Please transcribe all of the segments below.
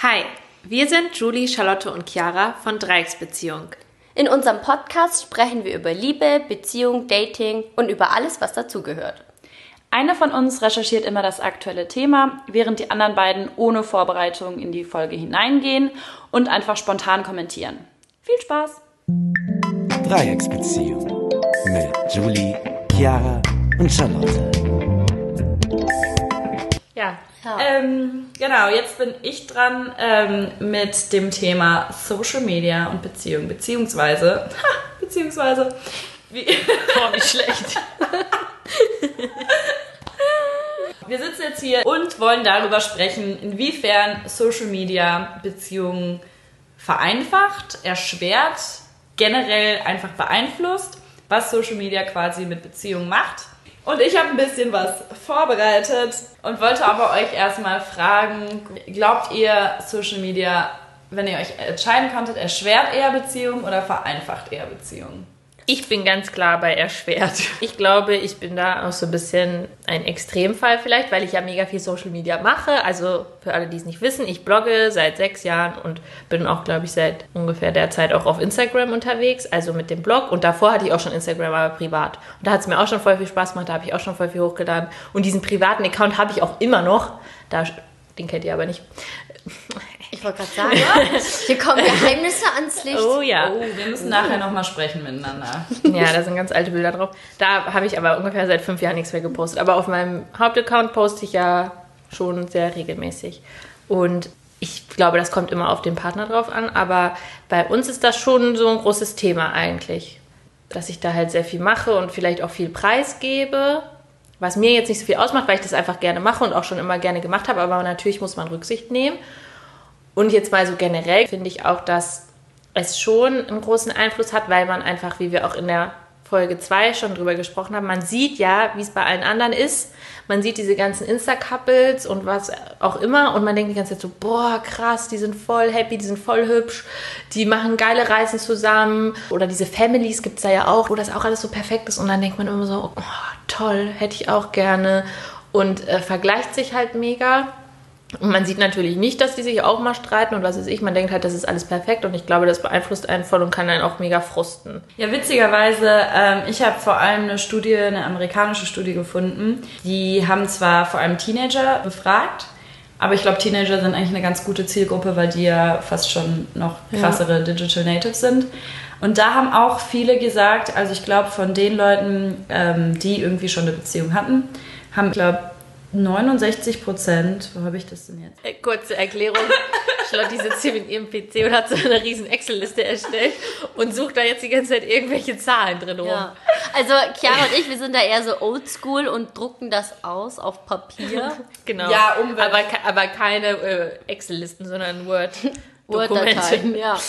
Hi, wir sind Julie, Charlotte und Chiara von Dreiecksbeziehung. In unserem Podcast sprechen wir über Liebe, Beziehung, Dating und über alles, was dazugehört. Eine von uns recherchiert immer das aktuelle Thema, während die anderen beiden ohne Vorbereitung in die Folge hineingehen und einfach spontan kommentieren. Viel Spaß! Dreiecksbeziehung mit Julie, Chiara und Charlotte. Ja, ähm, genau, jetzt bin ich dran ähm, mit dem Thema Social Media und Beziehung, beziehungsweise, ha, beziehungsweise, wie, Boah, wie schlecht. wir sitzen jetzt hier und wollen darüber sprechen, inwiefern Social Media Beziehungen vereinfacht, erschwert, generell einfach beeinflusst, was Social Media quasi mit Beziehungen macht. Und ich habe ein bisschen was vorbereitet und wollte aber euch erstmal fragen, glaubt ihr, Social Media, wenn ihr euch entscheiden konntet, erschwert eher Beziehungen oder vereinfacht eher Beziehungen? Ich bin ganz klar bei erschwert. Ich glaube, ich bin da auch so ein bisschen ein Extremfall vielleicht, weil ich ja mega viel Social Media mache. Also für alle, die es nicht wissen, ich blogge seit sechs Jahren und bin auch, glaube ich, seit ungefähr der Zeit auch auf Instagram unterwegs, also mit dem Blog. Und davor hatte ich auch schon Instagram, aber privat. Und da hat es mir auch schon voll viel Spaß gemacht, da habe ich auch schon voll viel hochgeladen. Und diesen privaten Account habe ich auch immer noch. Da, den kennt ihr aber nicht. Ich wollte gerade sagen, hier kommen Geheimnisse ans Licht. Oh ja. Oh, wir müssen nachher nochmal sprechen miteinander. Ja, da sind ganz alte Bilder drauf. Da habe ich aber ungefähr seit fünf Jahren nichts mehr gepostet. Aber auf meinem Hauptaccount poste ich ja schon sehr regelmäßig. Und ich glaube, das kommt immer auf den Partner drauf an. Aber bei uns ist das schon so ein großes Thema eigentlich. Dass ich da halt sehr viel mache und vielleicht auch viel preisgebe. Was mir jetzt nicht so viel ausmacht, weil ich das einfach gerne mache und auch schon immer gerne gemacht habe. Aber natürlich muss man Rücksicht nehmen. Und jetzt mal so generell finde ich auch, dass es schon einen großen Einfluss hat, weil man einfach, wie wir auch in der Folge 2 schon drüber gesprochen haben, man sieht ja, wie es bei allen anderen ist. Man sieht diese ganzen Insta-Couples und was auch immer und man denkt die ganze Zeit so, boah, krass, die sind voll happy, die sind voll hübsch, die machen geile Reisen zusammen. Oder diese Families gibt es da ja auch, wo das auch alles so perfekt ist und dann denkt man immer so, oh, toll, hätte ich auch gerne und äh, vergleicht sich halt mega. Und man sieht natürlich nicht, dass die sich auch mal streiten und was weiß ich. Man denkt halt, das ist alles perfekt und ich glaube, das beeinflusst einen voll und kann einen auch mega frusten. Ja, witzigerweise, ähm, ich habe vor allem eine Studie, eine amerikanische Studie gefunden. Die haben zwar vor allem Teenager befragt, aber ich glaube, Teenager sind eigentlich eine ganz gute Zielgruppe, weil die ja fast schon noch krassere Digital Natives sind. Und da haben auch viele gesagt, also ich glaube, von den Leuten, ähm, die irgendwie schon eine Beziehung hatten, haben, ich glaube, 69 Prozent, wo habe ich das denn jetzt? Äh, kurze Erklärung. Charlotte sitzt hier mit ihrem PC und hat so eine riesen Excel-Liste erstellt und sucht da jetzt die ganze Zeit irgendwelche Zahlen drin rum. Ja. Also Chiara und ich, wir sind da eher so oldschool und drucken das aus auf Papier. Genau. Ja, Umwelt- aber, aber keine äh, Excel-Listen, sondern Word-Dateien, Word-Dokumente. ja.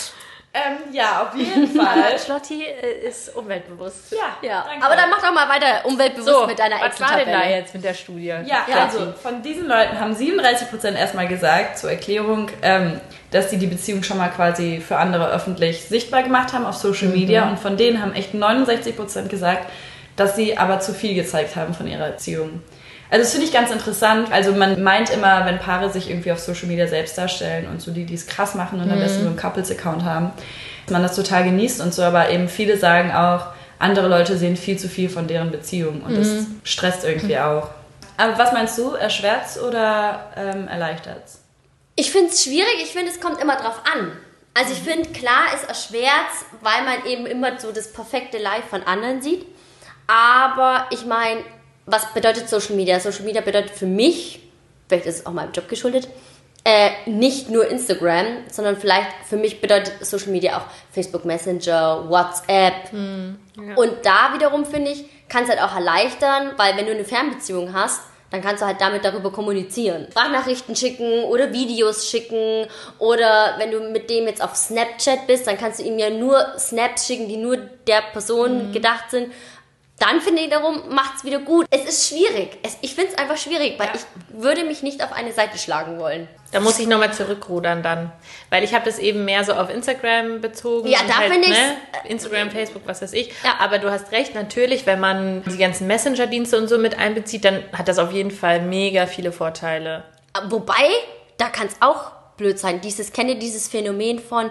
Ähm, ja, auf jeden Fall. Schlotti äh, ist umweltbewusst. ja, ja. danke. Aber dann mach doch mal weiter umweltbewusst So, mit deiner was war denn da jetzt mit der Studie? Ja, Ja. also von diesen Leuten haben 37% erstmal gesagt, zur Erklärung, ähm, dass sie die Beziehung schon mal quasi für andere öffentlich sichtbar gemacht haben auf Social Media. Und von denen haben echt 69% gesagt, dass sie aber zu viel gezeigt haben von ihrer Beziehung. Also das finde ich ganz interessant. Also man meint immer, wenn Paare sich irgendwie auf Social Media selbst darstellen und so die, die es krass machen und am besten so einen Couples-Account haben, dass man das total genießt und so, aber eben viele sagen auch, andere Leute sehen viel zu viel von deren Beziehung und das stresst irgendwie auch. Aber was meinst du, erschwert's oder ähm, erleichtert's? Ich finde es schwierig, ich finde, es kommt immer drauf an. Also ich finde, klar, es erschwert, weil man eben immer so das perfekte Live von anderen sieht. Aber ich meine, was bedeutet Social Media? Social Media bedeutet für mich, vielleicht ist es auch meinem Job geschuldet, äh, nicht nur Instagram, sondern vielleicht für mich bedeutet Social Media auch Facebook Messenger, WhatsApp. Und da wiederum finde ich, kann es halt auch erleichtern, weil wenn du eine Fernbeziehung hast, dann kannst du halt damit darüber kommunizieren. Sprachnachrichten schicken oder Videos schicken oder wenn du mit dem jetzt auf Snapchat bist, dann kannst du ihm ja nur Snaps schicken, die nur der Person gedacht sind. Dann finde ich darum, macht es wieder gut. Es ist schwierig. Es, ich finde es einfach schwierig, weil ich würde mich nicht auf eine Seite schlagen wollen. Da muss ich nochmal zurückrudern dann. Weil ich habe das eben mehr so auf Instagram bezogen. Ja, da halt, finde ich's- ne, Instagram, Facebook, was weiß ich. Ja. Aber du hast recht, natürlich, wenn man die ganzen Messenger-Dienste und so mit einbezieht, dann hat das auf jeden Fall mega viele Vorteile. Wobei, da kann es auch blöd sein. Dieses, kennt ihr dieses Phänomen von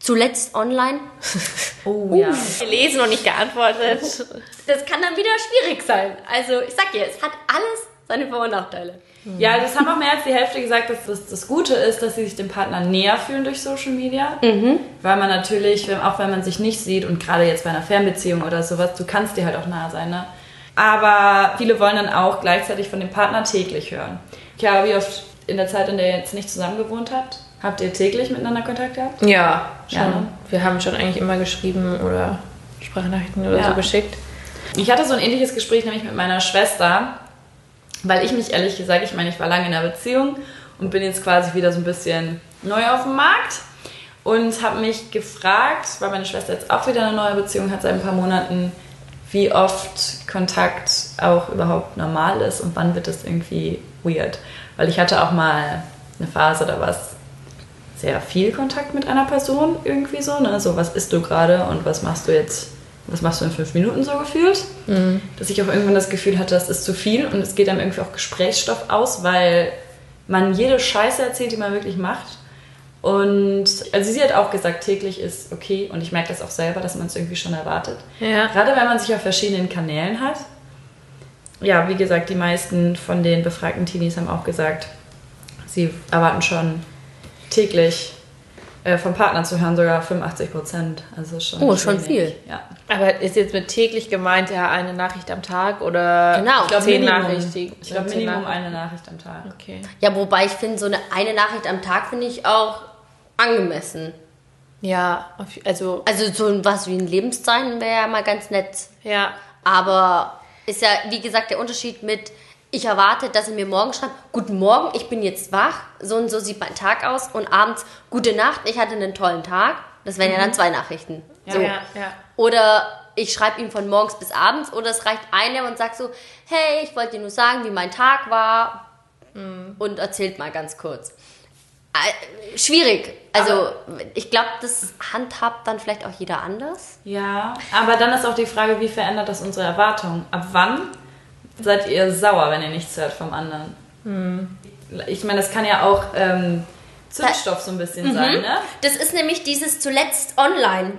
zuletzt online? Oh ja. Gelesen und nicht geantwortet. Das kann dann wieder schwierig sein. Also ich sag dir, es hat alles seine Vor- und Nachteile. Ja, das haben auch mehr als die Hälfte gesagt, dass das, das Gute ist, dass sie sich dem Partner näher fühlen durch Social Media. Weil man natürlich, auch wenn man sich nicht sieht und gerade jetzt bei einer Fernbeziehung oder sowas, du kannst dir halt auch nah sein, ne? Aber viele wollen dann auch gleichzeitig von dem Partner täglich hören. Chiara, wie oft in der Zeit, in der ihr jetzt nicht zusammen gewohnt habt, habt ihr täglich miteinander Kontakt gehabt? Ja, schon. Ja? Wir haben schon eigentlich immer geschrieben oder Sprachnachrichten oder Ja. so geschickt. Ich hatte so ein ähnliches Gespräch nämlich mit meiner Schwester, weil ich mich ehrlich gesagt, ich meine, ich war lange in einer Beziehung und bin jetzt quasi wieder so ein bisschen neu auf dem Markt und habe mich gefragt, weil meine Schwester jetzt auch wieder eine neue Beziehung hat seit ein paar Monaten, wie oft Kontakt auch überhaupt normal ist und wann wird das irgendwie weird. Weil ich hatte auch mal eine Phase, da war es sehr viel Kontakt mit einer Person irgendwie so, ne? So, was isst du gerade und was machst du jetzt, was machst du in fünf Minuten so gefühlt? Dass ich auch irgendwann das Gefühl hatte, das ist zu viel und es geht einem irgendwie auch Gesprächsstoff aus, weil man jede Scheiße erzählt, die man wirklich macht. Und also sie hat auch gesagt, täglich ist okay und ich merke das auch selber, dass man es irgendwie schon erwartet. Ja. Gerade wenn man sich auf verschiedenen Kanälen hat. Ja, wie gesagt, die meisten von den befragten Teenies haben auch gesagt, sie erwarten schon täglich äh, vom Partner zu hören, sogar 85 Prozent. Also schon Oh, schon wenig. viel. Ja. Aber ist jetzt mit täglich gemeint, ja, eine Nachricht am Tag oder Genau. Ich glaube, zehn Minimum, Nachrichten? ich glaub, Zehn Minimum Nachrichten. eine Nachricht am Tag. Okay. Ja, wobei ich finde, so eine, eine Nachricht am Tag finde ich auch angemessen. Ja, auf- also, Also so was wie ein Lebenszeichen wäre ja mal ganz nett. ja. Aber ist ja, wie gesagt, der Unterschied mit, ich erwarte, dass ihr mir morgen schreibt, guten Morgen, ich bin jetzt wach, so und so sieht mein Tag aus und abends, gute Nacht, ich hatte einen tollen Tag. Das wären ja dann zwei Nachrichten. Ja, so. ja, ja. Oder ich schreibe ihm von morgens bis abends oder es reicht eine und sagt so, hey, ich wollte dir nur sagen, wie mein Tag war und erzählt mal ganz kurz. Äh, schwierig. Also ich glaube, das handhabt dann vielleicht auch jeder anders. Ja, aber dann ist auch die Frage, wie verändert das unsere Erwartungen? Ab wann seid ihr sauer, wenn ihr nichts hört vom anderen? Ich meine, das kann ja auch ähm, Zündstoff so ein bisschen sein, ne? Das ist nämlich dieses zuletzt online.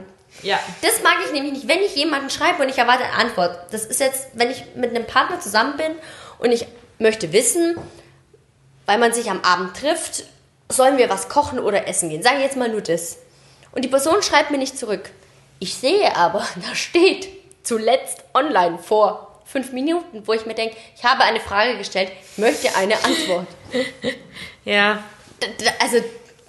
Ja. Das mag ich nämlich nicht, wenn ich jemanden schreibe und ich erwarte eine Antwort. Das ist jetzt, wenn ich mit einem Partner zusammen bin und ich möchte wissen, weil man sich am Abend trifft, sollen wir was kochen oder essen gehen. Sage jetzt mal nur das. Und die Person schreibt mir nicht zurück. Ich sehe aber, da steht zuletzt online vor fünf Minuten, wo ich mir denke, ich habe eine Frage gestellt, möchte eine Antwort. Ja, Also,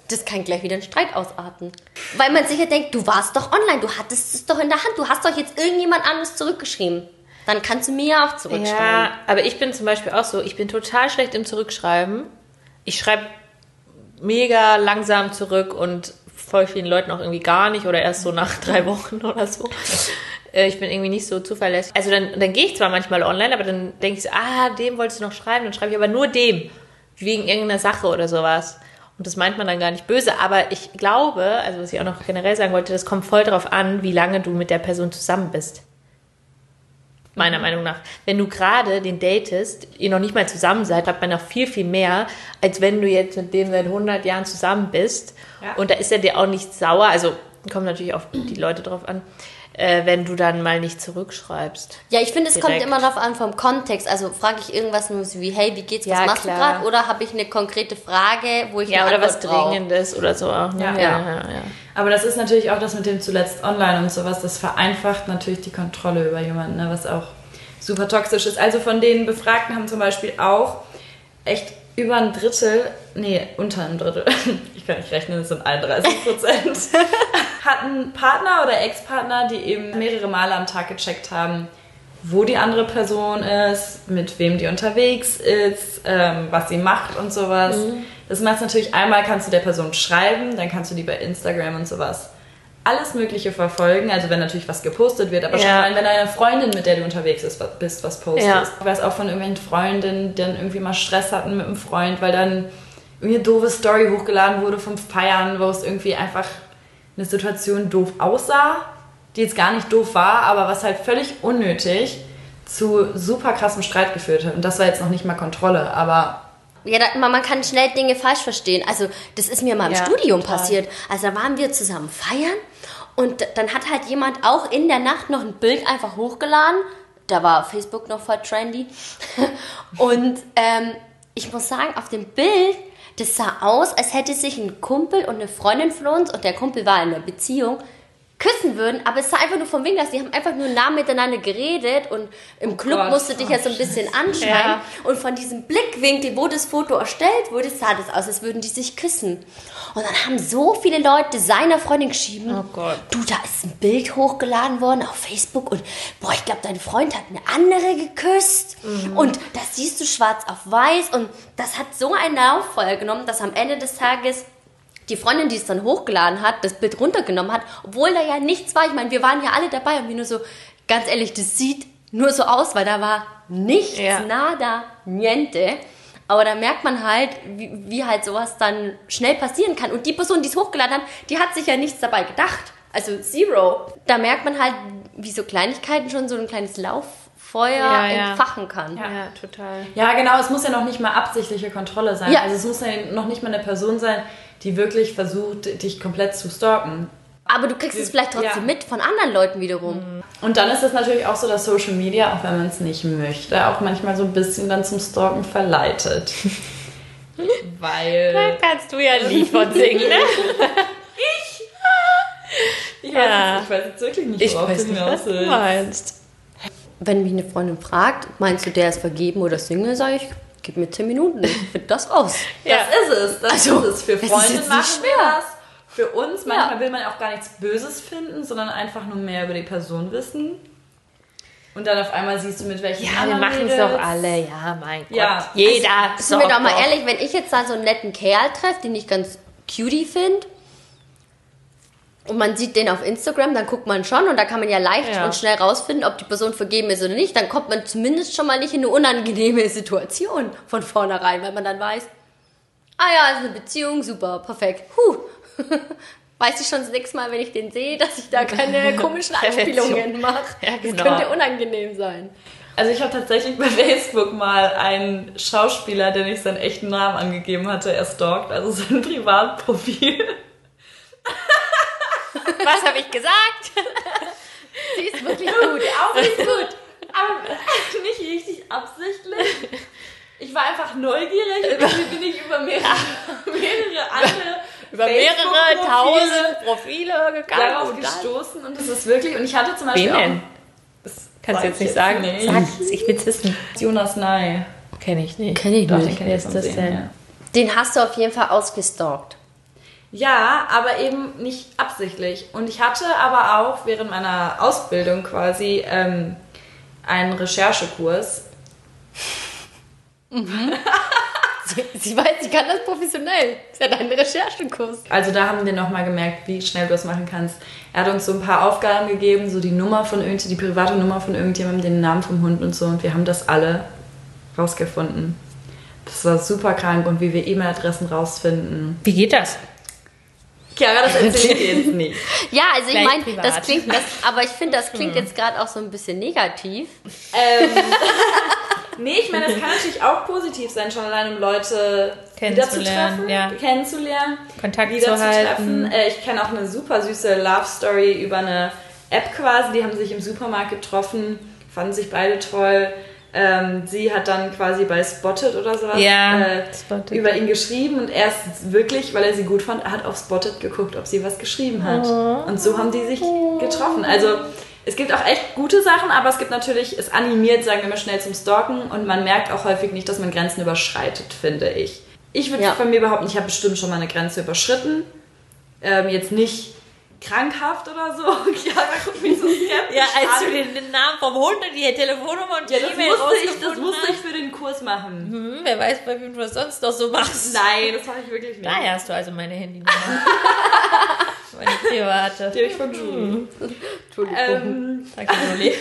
das kann gleich wieder einen Streit ausarten. Weil man sicher denkt, du warst doch online, du hattest es doch in der Hand, du hast doch jetzt irgendjemand anderes zurückgeschrieben. Dann kannst du mir ja auch zurückschreiben. Ja, aber ich bin zum Beispiel auch so, ich bin total schlecht im Zurückschreiben. Ich schreibe mega langsam zurück und voll vielen Leuten auch irgendwie gar nicht oder erst so nach drei Wochen oder so. Äh, Ich bin irgendwie nicht so zuverlässig. Also dann, dann gehe ich zwar manchmal online, aber dann denke ich so, ah, dem wolltest du noch schreiben, dann schreibe ich aber nur dem. Wegen irgendeiner Sache oder sowas. Und das meint man dann gar nicht böse, aber ich glaube, also was ich auch noch generell sagen wollte, das kommt voll darauf an, wie lange du mit der Person zusammen bist meiner Meinung nach. Wenn du gerade den datest, ihr noch nicht mal zusammen seid, hat man noch viel, viel mehr, als wenn du jetzt mit dem seit 100 Jahren zusammen bist. Ja. Und da ist er dir auch nicht sauer. Also kommt natürlich auf die Leute drauf an, äh, wenn du dann mal nicht zurückschreibst. Ja, ich finde, es kommt immer darauf an vom Kontext. Also frage ich irgendwas nur so wie, hey, wie geht's, was Ja, machst klar. du gerade? Oder habe ich eine konkrete Frage, wo ich Ja, eine oder was Antwort brauche? Dringendes oder so auch. Ne? Ja. ja, ja, ja. Aber das ist natürlich auch das mit dem zuletzt online und sowas, das vereinfacht natürlich die Kontrolle über jemanden, ne, was auch super toxisch ist. Also von den Befragten haben zum Beispiel auch echt über ein Drittel, nee, unter ein Drittel, ich kann nicht rechnen, das sind 31 Prozent, hatten Partner oder Ex-Partner, die eben mehrere Male am Tag gecheckt haben, wo die andere Person ist, mit wem die unterwegs ist, ähm, was sie macht und sowas. Das machst du natürlich einmal, kannst du der Person schreiben, dann kannst du die bei Instagram und sowas alles Mögliche verfolgen, also wenn natürlich was gepostet wird, aber schon Ja. allein, wenn deine Freundin, mit der du unterwegs ist, was- bist, was postest. Ja. Ich weiß auch von irgendwelchen Freundinnen, die dann irgendwie mal Stress hatten mit einem Freund, weil dann irgendwie eine doofe Story hochgeladen wurde vom Feiern, wo es irgendwie einfach eine Situation doof aussah, die jetzt gar nicht doof war, aber was halt völlig unnötig zu super krassem Streit geführt hat. Und das war jetzt noch nicht mal Kontrolle, aber Ja, da, man, kann schnell Dinge falsch verstehen. Also, das ist mir mal im Ja, Studium total. passiert. Also, da waren wir zusammen feiern und dann hat halt jemand auch in der Nacht noch ein Bild einfach hochgeladen. Da war Facebook noch voll trendy. Und ähm, ich muss sagen, auf dem Bild, das sah aus, als hätte sich ein Kumpel und eine Freundin von uns, und der Kumpel war in einer Beziehung, küssen würden, aber es sah einfach nur vom Winkel aus. Die haben einfach nur nah miteinander geredet und im Club Gott. musste dich ja so ein bisschen anschreien. Ja. Und von diesem Blickwinkel, wo das Foto erstellt wurde, sah das aus, als würden die sich küssen. Und dann haben so viele Leute seiner Freundin geschrieben, Oh Gott. du, da ist ein Bild hochgeladen worden auf Facebook und boah, ich glaube, dein Freund hat eine andere geküsst. Mhm. Und das siehst du schwarz auf weiß und das hat so einen Lauffeuer genommen, dass am Ende des Tages die Freundin, die es dann hochgeladen hat, das Bild runtergenommen hat, obwohl da ja nichts war. Ich meine, wir waren ja alle dabei und wir nur so, ganz ehrlich, das sieht nur so aus, weil da war nichts, Ja. nada, niente. Aber da merkt man halt, wie, wie halt sowas dann schnell passieren kann. Und die Person, die es hochgeladen hat, die hat sich ja nichts dabei gedacht. Also zero. Da merkt man halt, wie so Kleinigkeiten schon so ein kleines Lauffeuer Ja, ja. entfachen kann. Ja, total. Ja, genau, es muss ja noch nicht mal absichtliche Kontrolle sein. Ja. Also es muss ja noch nicht mal eine Person sein, die wirklich versucht, dich komplett zu stalken. Aber du kriegst es vielleicht trotzdem Ja. mit von anderen Leuten wiederum. Und dann ist es natürlich auch so, dass Social Media, auch wenn man es nicht möchte, auch manchmal so ein bisschen dann zum Stalken verleitet. Weil. kannst du ja ein Lied von singen, ne? Ich Ja. weiß, jetzt, ich weiß jetzt wirklich nicht, Ich worauf weiß du nicht, was du meinst. Wenn mich eine Freundin fragt, meinst du, der ist vergeben oder Single, sage ich, gib mir 10 Minuten, ich finde das raus. Ja. Das ist es. Das Also, ist es. Für Freunde machen wir schwer. das. Für uns, manchmal will man auch gar nichts Böses finden, sondern einfach nur mehr über die Person wissen. Und dann auf einmal siehst du, mit welchen Ja, wir machen es doch alle. Ja, mein Gott. Ja. Jeder. Sind wir doch mal ehrlich, wenn ich jetzt da so einen netten Kerl treffe, den ich ganz cutie finde, und man sieht den auf Instagram, dann guckt man schon und da kann man ja leicht Ja. und schnell rausfinden, ob die Person vergeben ist oder nicht. Dann kommt man zumindest schon mal nicht in eine unangenehme Situation von vornherein, weil man dann weiß, ah ja, ist eine Beziehung, super, perfekt. Huh. Weiß ich schon das nächste Mal, wenn ich den sehe, dass ich da keine komischen. Anspielungen mache. Ja, genau. Das könnte unangenehm sein. Also ich habe tatsächlich bei Facebook mal einen Schauspieler, der nicht seinen echten Namen angegeben hatte, erstalkt, also sein Privatprofil. Was habe ich gesagt? Sie ist wirklich gut. Auch nicht gut. Aber nicht richtig absichtlich. Ich war einfach neugierig und irgendwie bin ich über mehrere, mehrere andere Über mehrere tausend Profile gegangen. darauf und gestoßen und das ist wirklich und ich hatte zum Beispiel Wen das Kannst sag du jetzt ich nicht sagen? nicht. Sag's, ich will's wissen. Jonas Ney. Kenn ich nicht. Kenn ich Doch, nicht. den Wer ist das denn? ja. Den hast du auf jeden Fall ausgestalkt. Ja, aber eben nicht absichtlich. Und ich hatte aber auch während meiner Ausbildung quasi ähm, einen Recherchekurs. Sie, sie weiß, sie kann das professionell. Sie hat einen Recherchekurs. Also da haben wir nochmal gemerkt, wie schnell du das machen kannst. Er hat uns so ein paar Aufgaben gegeben, so die Nummer von irgend, die private Nummer von irgendjemandem, den Namen vom Hund und so. Und wir haben das alle rausgefunden. Das war super krank und wie wir E-Mail-Adressen rausfinden. Wie geht das? Chiara, das erzähle ich dir jetzt nicht. Ja, also ich meine, das klingt, das, aber ich finde, das klingt jetzt gerade auch so ein bisschen negativ. Ähm, nee, ich meine, es kann natürlich auch positiv sein, schon allein um Leute Kennenzulernen, wiederzutreffen, ja. kennenzulernen, Kontakt zu wiederzutreffen. halten. Äh, ich kenne auch eine super süße Love Story über eine App quasi. Die haben sich im Supermarkt getroffen, fanden sich beide toll. Ähm, sie hat dann quasi bei Spotted oder sowas Ja, äh, über ihn geschrieben und er ist wirklich, weil er sie gut fand, hat auf Spotted geguckt, ob sie was geschrieben hat. Oh. Und so haben die sich getroffen. Also es gibt auch echt gute Sachen, aber es gibt natürlich, es animiert, sagen wir mal, schnell zum Stalken und man merkt auch häufig nicht, dass man Grenzen überschreitet, finde ich. Ich würde Ja. von mir behaupten, ich habe bestimmt schon mal eine Grenze überschritten. Ähm, jetzt nicht krankhaft oder so. Chiara guckt mich so skeptisch Ja, als an. du den, den Namen vom Hund und die Telefonnummer und die ja, das E-Mail musste, ich, das rausgefunden musste ich für den Kurs machen. Hm, wer weiß, bei wem du das sonst noch so machst. Nein, das mache ich wirklich nicht. Daher hast du also meine Handynummer. meine private. Die habe ich von Julie. Entschuldigung. Ähm, Danke, Juli.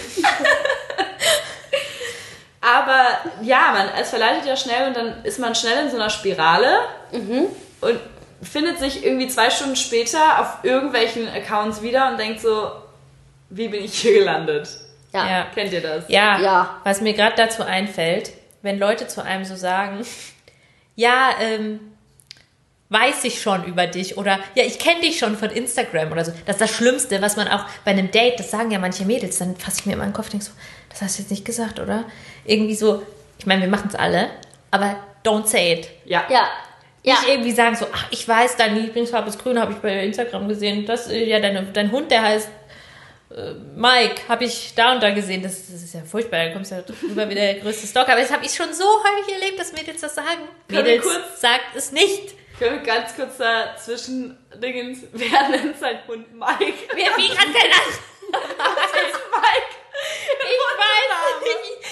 aber ja, man, es verleitet ja schnell und dann ist man schnell in so einer Spirale und findet sich irgendwie zwei Stunden später auf irgendwelchen Accounts wieder und denkt so, wie bin ich hier gelandet? ja. Ja. Kennt ihr das? Ja, Ja. was mir gerade dazu einfällt, wenn Leute zu einem so sagen, ja, ähm, weiß ich schon über dich oder ja, ich kenne dich schon von Instagram oder so. Das ist das Schlimmste, was man auch bei einem Date, das sagen ja manche Mädels, dann fasse ich mir immer in den Kopf und denke so, das hast du jetzt nicht gesagt, oder? Irgendwie so, ich meine, wir machen es alle, aber don't say it. Ja. Ja. Ja. Nicht irgendwie sagen so, ach, ich weiß, deine Lieblingsfarbe ist grün, habe ich bei Instagram gesehen. Das, äh, ja, deine, dein Hund, der heißt äh, Mike, habe ich da und da gesehen. Das, das ist ja furchtbar, da kommst du ja drüber wie der größte Stalker. Aber das habe ich schon so häufig erlebt, dass Mädels das sagen. Können Mädels, kurz- sagt es nicht. Können wir ganz kurz dazwischen Dingens, wer nennt sein Hund Mike? Wer, wie kann das? Das ist Mike. Ich weiß nicht.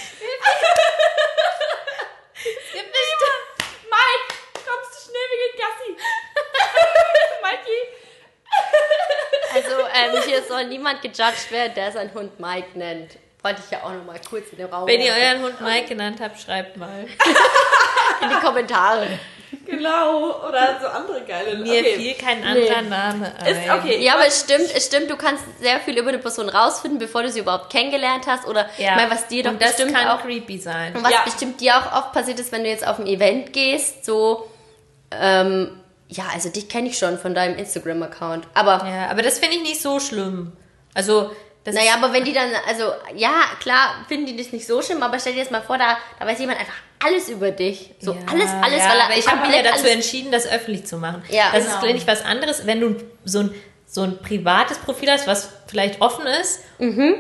Es gibt bestimmt- Mike, kommst du schnell, wir gehen Gassi. Mikey. Also ähm, hier soll niemand gejudged werden, der seinen Hund Mike nennt. Wollte ich ja auch noch mal kurz in den Raum Wenn ihr euren Hund Mike genannt habt, schreibt mal. in die Kommentare. Genau, oder so andere geile Mir okay. fiel kein anderer Name ein. Ist okay. Ja, aber es stimmt, es stimmt, du kannst sehr viel über eine Person rausfinden, bevor du sie überhaupt kennengelernt hast. Oder Ja. meine, was dir doch Und das bestimmt kann auch creepy sein. Und was Ja. bestimmt dir auch oft passiert ist, wenn du jetzt auf ein Event gehst, so, ähm, ja, also dich kenne ich schon von deinem Instagram-Account. Aber, Ja, aber das finde ich nicht so schlimm. Also, das naja, aber wenn die dann, also, ja, klar, finden die das nicht so schlimm, aber stell dir jetzt mal vor, da, da weiß jemand einfach alles über dich. So, Ja, alles, alles, ja, weil er ich habe mich ja dazu entschieden, das öffentlich zu machen. Ja, das genau. ist finde ich was anderes, wenn du so ein, so ein privates Profil hast, was vielleicht offen ist, Mhm.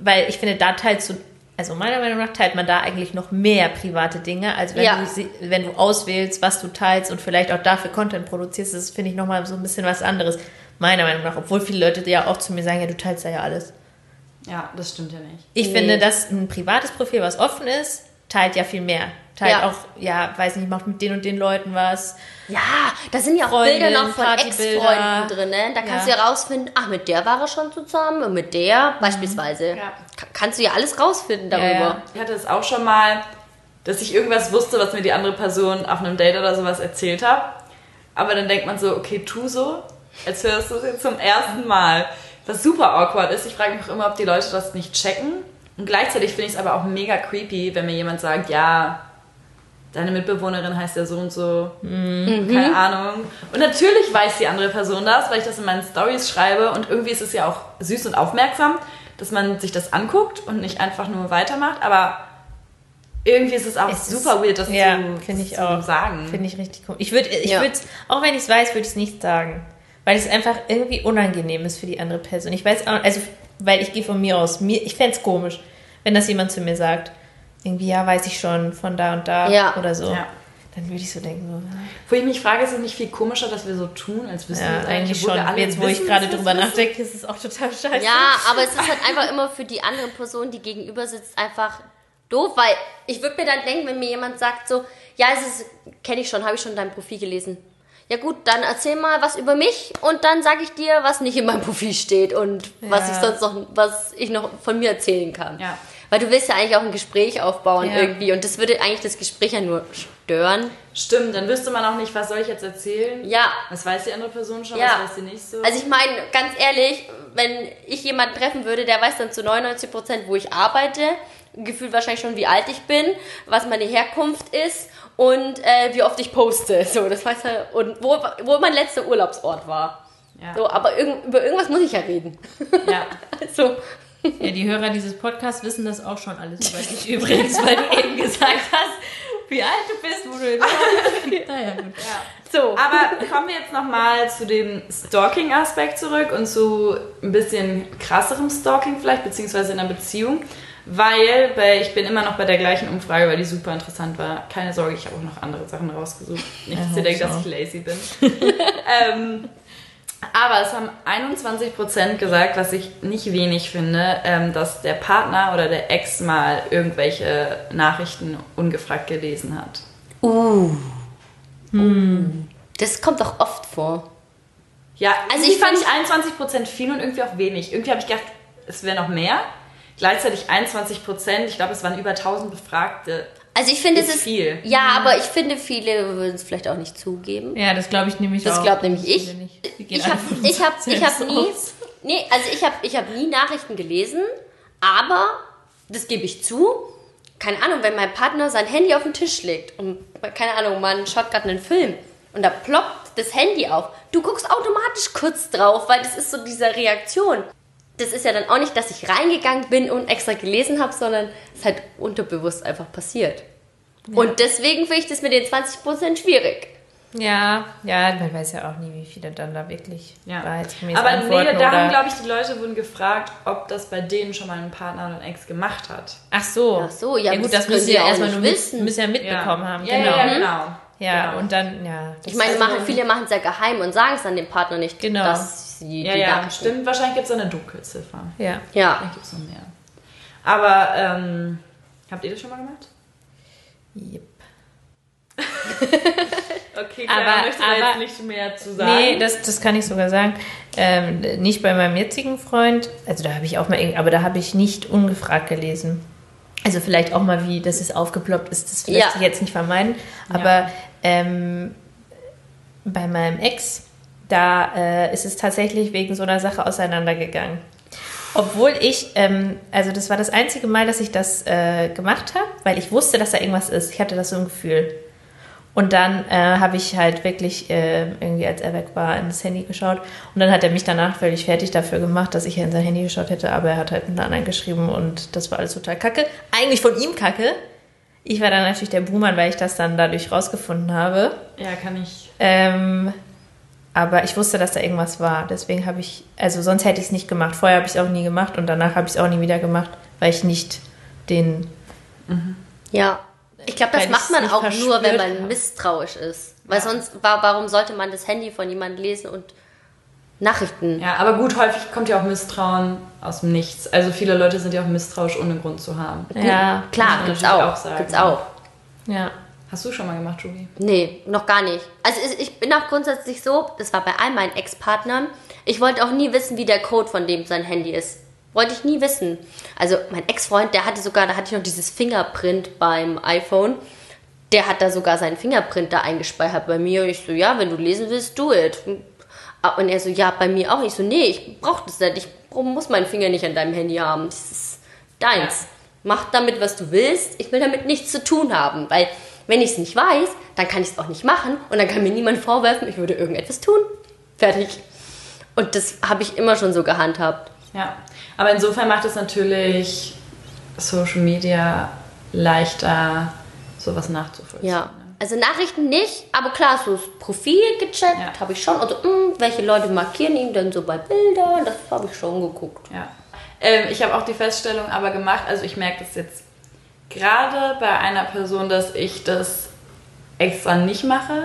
weil ich finde, da teilst du, also meiner Meinung nach teilt man da eigentlich noch mehr private Dinge, als wenn, Ja. du, wenn du auswählst, was du teilst und vielleicht auch dafür Content produzierst. Das finde ich nochmal so ein bisschen was anderes, meiner Meinung nach. Obwohl viele Leute ja auch zu mir sagen, ja, du teilst da ja alles. Ja, das stimmt ja nicht. Ich Nee. finde, dass ein privates Profil, was offen ist, teilt ja viel mehr. Teilt Ja. auch, ja, weiß nicht, macht mit den und den Leuten was. Ja, da sind ja auch Freundin, Bilder noch von. Ex-Freunden drin. Ne? Da kannst Ja. du ja rausfinden, ach, mit der war er schon zusammen, und mit der beispielsweise. Ja. Ka- Kannst du ja alles rausfinden darüber. Ja, ja. Ich hatte es auch schon mal, dass ich irgendwas wusste, was mir die andere Person auf einem Date oder sowas erzählt hat. Aber dann denkt man so, okay, tu so, als hörst du jetzt zum ersten Mal. Was super awkward ist. Ich frage mich auch immer, ob die Leute das nicht checken. Und gleichzeitig finde ich es aber auch mega creepy, wenn mir jemand sagt, ja, deine Mitbewohnerin heißt ja so und so. Keine Ahnung. Und natürlich weiß die andere Person das, weil ich das in meinen Stories schreibe. Und irgendwie ist es ja auch süß und aufmerksam, dass man sich das anguckt und nicht einfach nur weitermacht. Aber irgendwie ist es auch Es ist- super weird, das ja, zu, ich zu auch. sagen. Finde ich richtig cool. Ich würde, ich Ja. würde, auch wenn ich es weiß, würde ich es nicht sagen. Weil es einfach irgendwie unangenehm ist für die andere Person. Ich weiß auch, also, weil ich gehe von mir aus, mir, ich fände es komisch, wenn das jemand zu mir sagt. Irgendwie, ja, weiß ich schon, von da und da Ja. oder so. Ja. Dann würde ich so denken, so, Wo ich mich frage, ist es nicht viel komischer, dass wir so tun, als wissen wir ja, es eigentlich schon. wir alle Jetzt, wo ich wissen, gerade dass wir drüber nachdenke, ist es auch total scheiße. Ja, aber es ist halt einfach immer für die andere Person, die gegenüber sitzt, einfach doof, weil ich würde mir dann denken, wenn mir jemand sagt so, ja, es ist, kenne ich schon, habe ich schon dein Profil gelesen. Ja gut, dann erzähl mal was über mich und dann sage ich dir, was nicht in meinem Profil steht und was Ja. ich sonst noch, was ich noch von mir erzählen kann. Ja. Weil du willst ja eigentlich auch ein Gespräch aufbauen Ja. irgendwie und das würde eigentlich das Gespräch ja nur stören. Stimmt, dann wüsste man auch nicht, was soll ich jetzt erzählen. Ja. Was weiß die andere Person schon, Ja. was weiß sie nicht so. Also ich meine, ganz ehrlich, wenn ich jemanden treffen würde, der weiß dann zu 99 Prozent, wo ich arbeite, gefühlt wahrscheinlich schon, wie alt ich bin, was meine Herkunft ist und äh, wie oft ich poste. So, das weiß er. Und wo, wo mein letzter Urlaubsort war. Ja. So, aber irgend, über irgendwas muss ich ja reden. ja. so. Ja, die Hörer dieses Podcasts wissen das auch schon alles über dich übrigens, weil du eben gesagt hast, wie alt du bist, wo du Naja, gut. so. Aber kommen wir jetzt nochmal zu dem Stalking-Aspekt zurück und zu ein bisschen krasserem Stalking vielleicht, beziehungsweise in einer Beziehung. Weil bei, ich bin immer noch bei der gleichen Umfrage, weil die super interessant war. Keine Sorge, ich habe auch noch andere Sachen rausgesucht. Nicht, dass ihr denkt, dass ich lazy bin. ähm, aber es haben 21% gesagt, was ich nicht wenig finde, ähm, dass der Partner oder der Ex mal irgendwelche Nachrichten ungefragt gelesen hat. Das kommt doch oft vor. Ja, Also ich fand ich 21% viel und irgendwie auch wenig. Irgendwie habe ich gedacht, es wäre noch mehr. Gleichzeitig 21%, ich glaube, es waren über 1000 Befragte. Also ich finde, Ist es ist viel. Ja, aber ich finde, viele würden es vielleicht auch nicht zugeben. Ja, das glaube ich nämlich Das auch. glaubt nämlich ich. Ich habe ich hab, ich hab nie, nee, also ich habe ich hab nie Nachrichten gelesen, aber, das gebe ich zu, keine Ahnung, wenn mein Partner sein Handy auf den Tisch legt und, keine Ahnung, man schaut gerade einen Film und da ploppt das Handy auf. Du guckst automatisch kurz drauf, weil das ist so diese Reaktion. Das ist ja dann auch nicht, dass ich reingegangen bin und extra gelesen habe, sondern es ist halt unterbewusst einfach passiert. Und deswegen finde ich das mit den 20% schwierig. Ja, ja, man weiß ja auch nie, wie viele dann da wirklich Ja. wahrheitsgemäß Aber antworten. nee, da haben, glaube ich, die Leute wurden gefragt, ob das bei denen schon mal ein Partner oder ein Ex gemacht hat. Ach so. Ach so, ja, gut, das müssen sie ja ja erstmal nur wissen. müssen ja mitbekommen haben. Ja, genau. ja, ja, Ja, genau. genau. und dann, ja. Ich meine, machen, viele machen es ja geheim und sagen es dann dem Partner nicht, Genau. dass sie Ja, die ja, Daten stimmt. Wahrscheinlich gibt es eine Dunkelziffer. ja. Ja. Vielleicht gibt es noch mehr. Aber, ähm, habt ihr das schon mal gemacht? Yep. Okay, klar, Aber- möchte da jetzt aber- nicht mehr zu Nee, das, das kann ich sogar sagen. Ähm, nicht bei meinem jetzigen Freund. Also da habe ich auch mal, aber da habe ich nicht ungefragt gelesen. Also vielleicht auch mal, wie das ist aufgeploppt ist, das lässt Ja. jetzt nicht vermeiden. Aber ähm, bei meinem Ex, da äh, ist es tatsächlich wegen so einer Sache auseinandergegangen. Obwohl ich, ähm, also das war das einzige Mal, dass ich das äh, gemacht habe, weil ich wusste, dass da irgendwas ist. Ich hatte das so ein Gefühl. Und dann äh, habe ich halt wirklich äh, irgendwie, als er weg war, ins Handy geschaut. Und dann hat er mich danach völlig fertig dafür gemacht, dass ich in sein Handy geschaut hätte. Aber er hat halt mit einer anderen geschrieben und das war alles total kacke. Eigentlich von ihm kacke. Ich war dann natürlich der Buhmann, weil ich das dann dadurch rausgefunden habe. Ja, kann ich. Ähm, aber ich wusste, dass da irgendwas war. Deswegen habe ich, also sonst hätte ich es nicht gemacht. Vorher habe ich es auch nie gemacht und danach habe ich es auch nie wieder gemacht, weil ich nicht den. Ja. Ich glaube, das macht man auch nur, wenn man misstrauisch ist. Weil sonst, wa- warum sollte man das Handy von jemandem lesen und Nachrichten? Ja, aber gut, häufig kommt ja auch Misstrauen aus dem Nichts. Also viele Leute sind ja auch misstrauisch, ohne Grund zu haben. Ja, Klar, gibt's auch. auch sagen. gibt's auch. ja. Hast du schon mal gemacht, Julie? Nee, noch gar nicht. Also ich- bin auch grundsätzlich so, das war bei all meinen Ex-Partnern, ich wollte auch nie wissen, wie der Code von dem sein Handy ist. Wollte ich nie wissen. Also mein Ex-Freund, der hatte sogar, da hatte ich noch dieses Fingerprint beim iPhone. Der hat da sogar seinen Fingerprint da eingespeichert bei mir. Und ich so, ja, wenn du lesen willst, do it. Und er so, ja, bei mir auch. Ich so, nee, ich brauch das nicht. Ich muss meinen Finger nicht an deinem Handy haben. Das ist deins. Mach damit, was du willst. Ich will damit nichts zu tun haben. Weil, wenn ich es nicht weiß, dann kann ich es auch nicht machen. Und dann kann mir niemand vorwerfen, ich würde irgendetwas tun. Fertig. Und das habe ich immer schon so gehandhabt. Ja. Aber insofern macht es natürlich Social Media leichter, sowas nachzuvollziehen. Ja. ne? Also Nachrichten nicht, aber klar, so das Profil gecheckt Ja. habe ich schon. Also, mh, welche Leute markieren ihn denn so bei Bildern? Das habe ich schon geguckt. Ja. Ähm, ich habe auch die Feststellung aber gemacht, also ich merke das jetzt gerade bei einer Person, dass ich das extra nicht mache,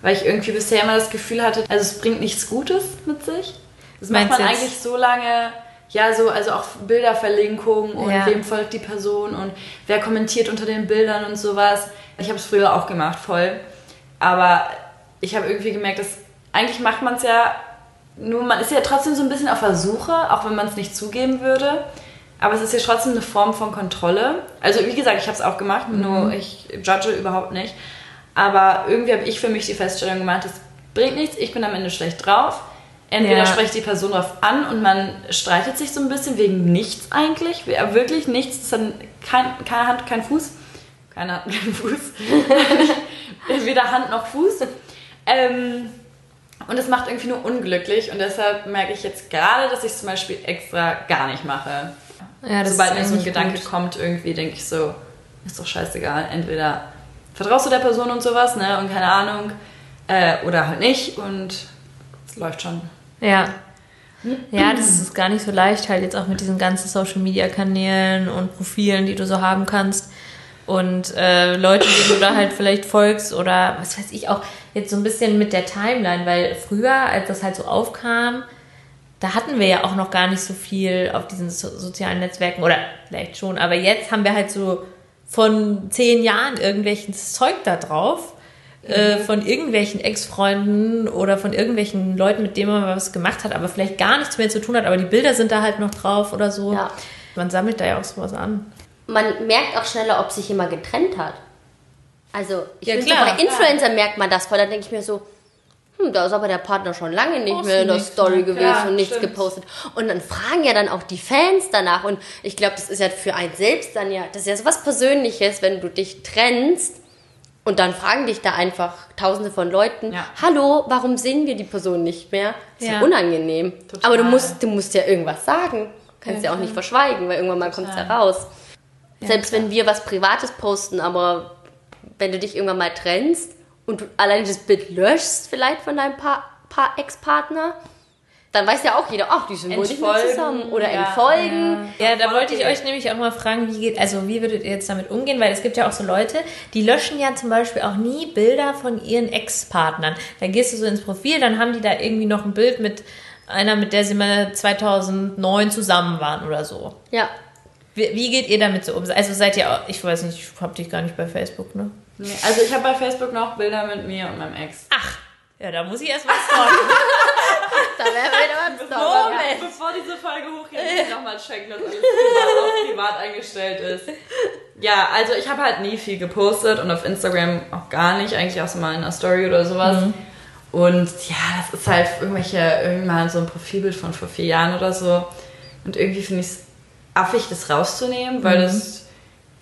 weil ich irgendwie bisher immer das Gefühl hatte, also es bringt nichts Gutes mit sich. Das macht Meinst man du jetzt- eigentlich so lange, ja, so, also auch Bilderverlinkungen und Ja. wem folgt die Person und wer kommentiert unter den Bildern und sowas. Ich habe es früher auch gemacht, voll. Aber ich habe irgendwie gemerkt, dass eigentlich macht man es ja nur, man ist ja trotzdem so ein bisschen auf der Suche, auch wenn man es nicht zugeben würde. Aber es ist ja trotzdem eine Form von Kontrolle. Also wie gesagt, ich habe es auch gemacht, nur ich judge überhaupt nicht. Aber irgendwie habe ich für mich die Feststellung gemacht, es bringt nichts, ich bin am Ende schlecht drauf. Entweder Ja. spreche ich die Person drauf an und man streitet sich so ein bisschen wegen nichts eigentlich. Ja, Wirklich nichts. Das hat kein, keine Hand, kein Fuß. Keine Hand, kein Fuß. Weder Hand noch Fuß. Ähm, und es macht irgendwie nur unglücklich und deshalb merke ich jetzt gerade, dass ich es zum Beispiel extra gar nicht mache. Ja, Sobald mir so ein Gedanke gut. kommt, irgendwie denke ich so, ist doch scheißegal. Entweder vertraust du der Person und sowas, ne, und keine Ahnung, äh, oder halt nicht und es läuft schon. Ja. Ja, das ist gar nicht so leicht, halt jetzt auch mit diesen ganzen Social Media Kanälen und Profilen, die du so haben kannst. Und äh, Leute, die du da halt vielleicht folgst oder was weiß ich auch, jetzt so ein bisschen mit der Timeline, weil früher, als das halt so aufkam, da hatten wir ja auch noch gar nicht so viel auf diesen so sozialen Netzwerken oder vielleicht schon, aber jetzt haben wir halt so von zehn Jahren irgendwelchen Zeug da drauf, äh, von irgendwelchen Ex-Freunden oder von irgendwelchen Leuten, mit denen man was gemacht hat, aber vielleicht gar nichts mehr zu tun hat, aber die Bilder sind da halt noch drauf oder so. Ja. Man sammelt da ja auch sowas an. Man merkt auch schneller, ob sich jemand getrennt hat. Also, ich Ja, finde, bei Influencer merkt man das voll. Da denke ich mir so, hm, da ist aber der Partner schon lange nicht Posten mehr in der Story ne? gewesen Klar, und nichts stimmt. gepostet. Und dann fragen ja dann auch die Fans danach. Und ich glaube, das ist ja für einen selbst dann ja, das ist ja so was Persönliches, wenn du dich trennst. Und dann fragen dich da einfach tausende von Leuten, Ja. hallo, warum sehen wir die Person nicht mehr? Das ist ja, Ja. unangenehm. Total. Aber du musst, du musst ja irgendwas sagen. Kannst ja, auch nicht verschweigen, weil irgendwann mal kommt es ja raus. Selbst wenn wir was Privates posten, aber wenn du dich irgendwann mal trennst und du allein das Bild löschst, vielleicht von deinem pa pa Ex-Partner, dann weiß ja auch jeder, ach, die sind wohl nicht mehr zusammen. Oder ja, entfolgen. Ja, da wollte ich euch nämlich auch mal fragen, wie geht, also wie würdet ihr jetzt damit umgehen? Weil es gibt ja auch so Leute, die löschen ja zum Beispiel auch nie Bilder von ihren Ex-Partnern. Dann gehst du so ins Profil, dann haben die da irgendwie noch ein Bild mit einer, mit der sie mal 2009 zusammen waren oder so. Ja. Wie, wie geht ihr damit so um? Also seid ihr auch, ich weiß nicht, ich hab dich gar nicht bei Facebook, ne? Nee, also ich habe bei Facebook noch Bilder mit mir und meinem Ex. Ach, ja, da muss ich erst mal stalken. Da wären wir wieder beim Stalker. Moment. Bevor diese Folge hochgeht, muss ich nochmal checken, dass alles privat, privat eingestellt ist. Ja, also ich habe halt nie viel gepostet und auf Instagram auch gar nicht, eigentlich auch so mal in einer Story oder sowas. Und ja, das ist halt irgendwelche, irgendwann so ein Profilbild von vor vier Jahren oder so. Und irgendwie finde ich es affig, das rauszunehmen, weil das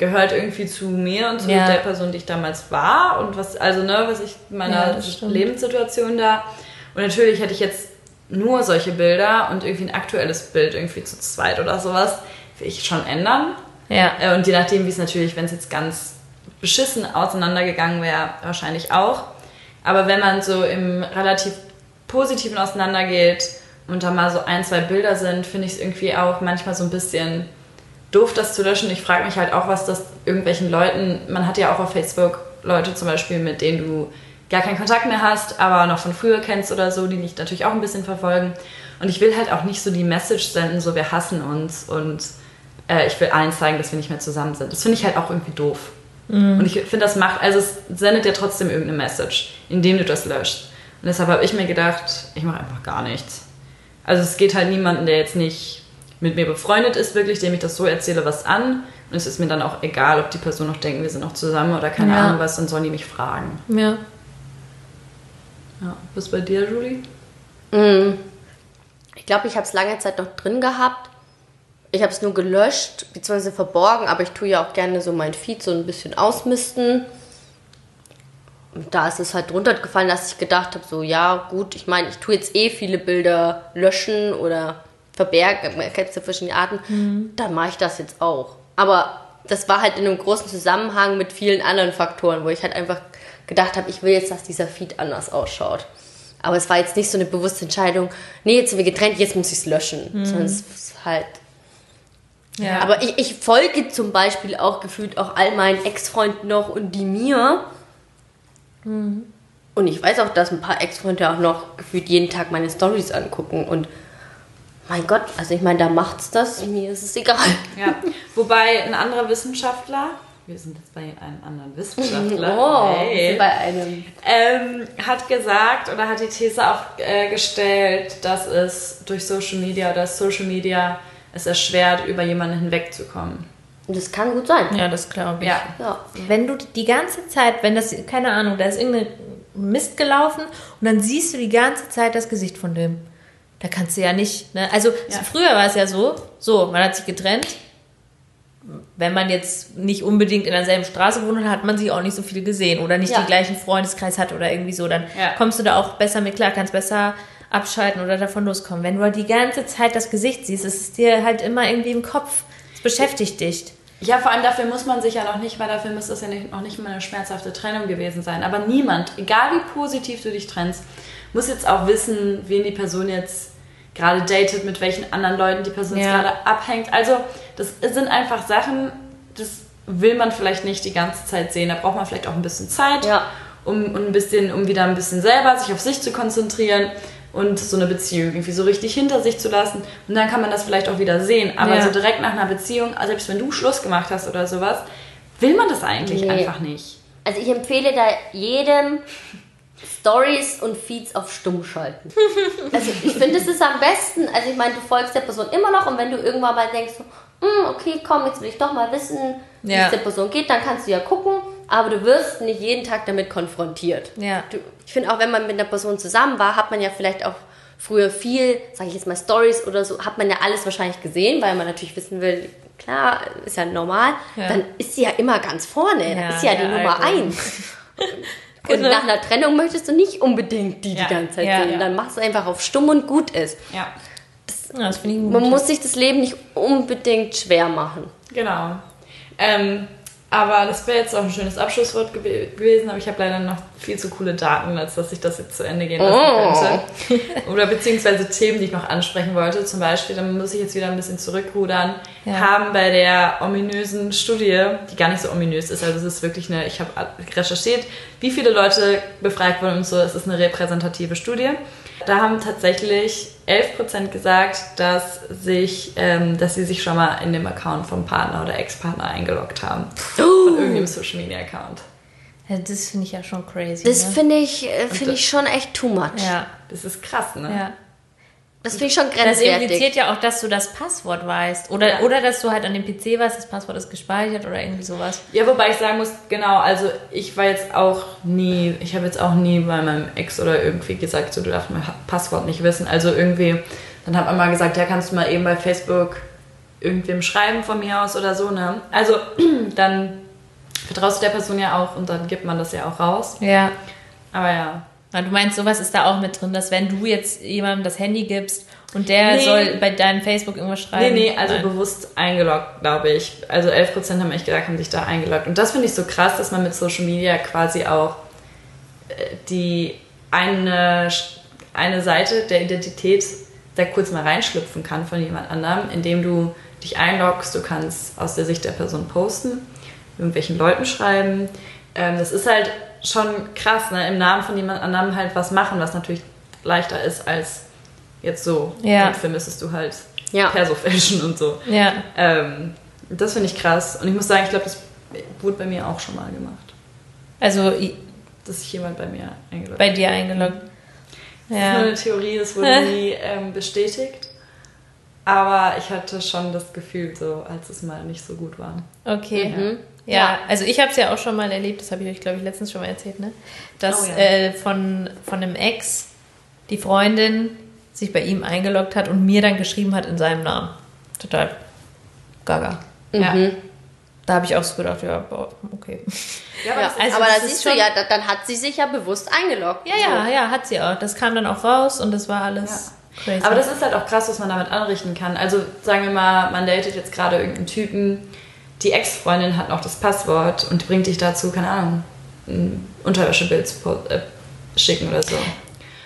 gehört irgendwie zu mir und zu Ja. der Person, die ich damals war und was, also ne, was ich in Ja, meiner stimmt. Lebenssituation da. Und natürlich hätte ich jetzt nur solche Bilder und irgendwie ein aktuelles Bild irgendwie zu zweit oder sowas, will ich schon ändern. Ja. Äh, Und je nachdem, wie es natürlich, wenn es jetzt ganz beschissen auseinandergegangen wäre, wahrscheinlich auch. Aber wenn man so im relativ positiven auseinandergeht und da mal so ein, zwei Bilder sind, finde ich es irgendwie auch manchmal so ein bisschen doof, das zu löschen. Ich frage mich halt auch, was das irgendwelchen Leuten, man hat ja auch auf Facebook Leute zum Beispiel, mit denen du gar keinen Kontakt mehr hast, aber noch von früher kennst oder so, die dich natürlich auch ein bisschen verfolgen. Und ich will halt auch nicht so die Message senden, so wir hassen uns und äh, ich will allen zeigen, dass wir nicht mehr zusammen sind. Das finde ich halt auch irgendwie doof. Und ich finde, das macht, also es sendet ja trotzdem irgendeine Message, indem du das löscht. Und deshalb habe ich mir gedacht, ich mache einfach gar nichts. Also es geht halt niemanden, der jetzt nicht mit mir befreundet ist, wirklich, dem ich das so erzähle, was an. Und es ist mir dann auch egal, ob die Person noch denken, wir sind noch zusammen oder keine Ja. Ahnung was, dann sollen die mich fragen. Ja. Ja. Was bei dir, Julie? Ich glaube, ich habe es lange Zeit noch drin gehabt. Ich habe es nur gelöscht, beziehungsweise verborgen, aber ich tue ja auch gerne so mein Feed so ein bisschen ausmisten. Und da ist es halt drunter gefallen, dass ich gedacht habe, so ja, gut, ich meine, ich tue jetzt eh viele Bilder löschen oder verbergen, man kennt ja verschiedene Arten, dann mache ich das jetzt auch. Aber das war halt in einem großen Zusammenhang mit vielen anderen Faktoren, wo ich halt einfach gedacht habe, ich will jetzt, dass dieser Feed anders ausschaut. Aber es war jetzt nicht so eine bewusste Entscheidung, nee, jetzt sind wir getrennt, jetzt muss ich es löschen. Sondern es ist halt. Ja. Aber ich, ich folge zum Beispiel auch gefühlt auch all meinen Ex-Freunden noch und die mir. Und ich weiß auch, dass ein paar Ex-Freunde auch noch gefühlt jeden Tag meine Stories angucken. Und mein Gott, also ich meine, da macht's das, mir ist es egal. Ja. Wobei ein anderer Wissenschaftler, wir sind jetzt bei einem anderen Wissenschaftler, Oh, hey, wir sind bei einem. ähm, hat gesagt oder hat die These aufgestellt, dass es durch Social Media oder Social Media es erschwert, über jemanden hinwegzukommen. Das kann gut sein. ja, das glaube ich. Ja. Ja. Wenn du die ganze Zeit, wenn das, keine Ahnung, da ist irgendein Mist gelaufen und dann siehst du die ganze Zeit das Gesicht von dem. Da kannst du ja nicht, ne? Also Ja. früher war es ja so, so, man hat sich getrennt. Wenn man jetzt nicht unbedingt in derselben Straße wohnt, hat man sich auch nicht so viel gesehen oder nicht Ja. den gleichen Freundeskreis hat oder irgendwie so, dann Ja. kommst du da auch besser mit klar, kannst besser abschalten oder davon loskommen. Wenn du halt die ganze Zeit das Gesicht siehst, ist es dir halt immer irgendwie im Kopf. Es beschäftigt dich. Ja, vor allem dafür muss man sich ja noch nicht, weil dafür muss das ja nicht, noch nicht mal eine schmerzhafte Trennung gewesen sein. Aber niemand, egal wie positiv du dich trennst, muss jetzt auch wissen, wen die Person jetzt gerade datet, mit welchen anderen Leuten die Person Ja. gerade abhängt. Also, das sind einfach Sachen, das will man vielleicht nicht die ganze Zeit sehen. Da braucht man vielleicht auch ein bisschen Zeit, Ja. um, um ein bisschen, um wieder ein bisschen selber sich auf sich zu konzentrieren und so eine Beziehung irgendwie so richtig hinter sich zu lassen. Und dann kann man das vielleicht auch wieder sehen. Aber Ja. so direkt nach einer Beziehung, also selbst wenn du Schluss gemacht hast oder sowas, will man das eigentlich Nee. einfach nicht. Also ich empfehle da jedem Stories und Feeds auf Stumm schalten. Also ich finde, es ist am besten. Also ich meine, du folgst der Person immer noch und wenn du irgendwann mal denkst, so, "Hm, okay, komm, jetzt will ich doch mal wissen, wie Ja. es der Person geht, dann kannst du ja gucken. aber du wirst nicht jeden Tag damit konfrontiert. Ja. Du, ich finde auch, wenn man mit einer Person zusammen war, hat man ja vielleicht auch früher viel, sage ich jetzt mal Stories oder so, hat man ja alles wahrscheinlich gesehen, weil man natürlich wissen will, klar, ist ja normal. Ja. Dann ist sie ja immer ganz vorne, Ja, ist ja die Nummer Alte. eins. Und nach einer Trennung möchtest du nicht unbedingt die Ja, die ganze Zeit ja, sehen. ja. Dann machst du einfach auf stumm und gut ist. Ja, Ja, das finde ich gut. Man muss sich das Leben nicht unbedingt schwer machen. genau. Ähm, aber das wäre jetzt auch ein schönes Abschlusswort gew- gewesen, aber ich habe leider noch viel zu coole Daten, als dass ich das jetzt zu Ende gehen lassen Oh. könnte. Oder beziehungsweise Themen, die ich noch ansprechen wollte. Zum Beispiel, dann muss ich jetzt wieder ein bisschen zurückrudern, Ja. haben bei der ominösen Studie, die gar nicht so ominös ist, also es ist wirklich eine, ich habe recherchiert, wie viele Leute befragt wurden und so, es ist eine repräsentative Studie. Da haben tatsächlich 11% gesagt, dass, sich, ähm, dass sie sich schon mal in dem Account vom Partner oder Ex-Partner eingeloggt haben. Von irgendeinem Social-Media-Account. ja, das finde ich ja schon crazy. Das ne? finde ich, äh, finde ich schon echt too much. ja, Das ist krass, ne? ja. Das finde ich schon Das grenzwertig. impliziert ja auch, dass du das Passwort weißt. Oder, Ja. oder dass du halt an dem PC weißt, das Passwort ist gespeichert oder irgendwie sowas. Ja, wobei ich sagen muss, genau, also ich war jetzt auch nie, ich habe jetzt auch nie bei meinem Ex oder irgendwie gesagt, so du darfst mein Passwort nicht wissen. Also irgendwie, dann hat man mal gesagt, ja, kannst du mal eben bei Facebook irgendwem schreiben von mir aus oder so, ne? Also dann vertraust du der Person ja auch und dann gibt man das ja auch raus. Ja. Aber ja. Du meinst, sowas ist da auch mit drin, dass wenn du jetzt jemandem das Handy gibst und der Nee. soll bei deinem Facebook irgendwas Nee, schreiben. nee, also Nein. bewusst eingeloggt, glaube ich. Also 11% haben echt gesagt, haben sich da eingeloggt. Und das finde ich so krass, dass man mit Social Media quasi auch äh, die eine, eine Seite der Identität da kurz mal reinschlüpfen kann von jemand anderem, indem du dich einloggst, du kannst aus der Sicht der Person posten, irgendwelchen Leuten schreiben. Ähm, das ist halt schon krass, ne? im Namen von jemand anderem halt was machen, was natürlich leichter ist als jetzt so. Ja. Und Dafür müsstest du halt Ja. Perso-Fashion und so. Ja. Ähm, das finde ich krass. Und ich muss sagen, ich glaube, das wurde bei mir auch schon mal gemacht. Also Dass sich jemand bei mir eingeloggt bei dir eingeloggt. Das ist nur Ja. eine Theorie, das wurde nie ähm, bestätigt. Aber ich hatte schon das Gefühl, so als es mal nicht so gut war. Okay. Mhm. Ja, Ja. also ich habe es ja auch schon mal erlebt, das habe ich euch, glaube ich, letztens schon mal erzählt, ne? Dass Oh ja. äh, von, von einem Ex die Freundin sich bei ihm eingeloggt hat und mir dann geschrieben hat in seinem Namen. Total gaga. Ja. Da habe ich auch so gedacht, ja, boah, okay. Ja, Ja, Also aber das da ist siehst du ja, da, dann hat sie sich ja bewusst eingeloggt. Ja, ja, ja, hat sie auch. Das kam dann auch raus und das war alles crazy. Aber das ist halt auch krass, was man damit anrichten kann. Also sagen wir mal, man datet jetzt gerade irgendeinen Typen, die Ex-Freundin hat noch das Passwort und bringt dich dazu, keine Ahnung, ein Unterwäschebild zu äh, schicken oder so.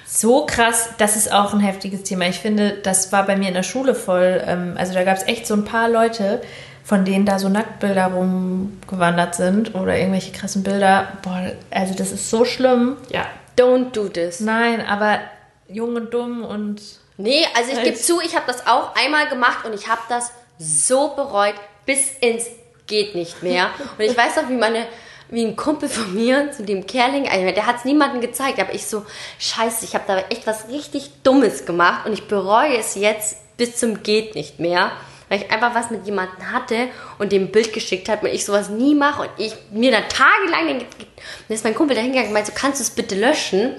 So krass, das ist auch ein heftiges Thema. Ich finde, das war bei mir in der Schule voll. Ähm, also da gab es echt so ein paar Leute, von denen da so Nacktbilder rumgewandert sind oder irgendwelche krassen Bilder. Boah, also das ist so schlimm. Ja. Don't do this. Nein, aber jung und dumm und Nee, also ich Halt. gebe zu, ich habe das auch einmal gemacht und ich habe das so bereut, bis ins geht nicht mehr. Und ich weiß noch, wie meine wie ein Kumpel von mir zu dem Kerling, also der hat es niemandem gezeigt, aber ich so, scheiße, ich habe da echt was richtig Dummes gemacht und ich bereue es jetzt bis zum geht nicht mehr, weil ich einfach was mit jemandem hatte und dem Bild geschickt hat und ich sowas nie mache und ich mir dann tagelang, den, dann ist mein Kumpel da hingegangen und meinte, so kannst du es bitte löschen?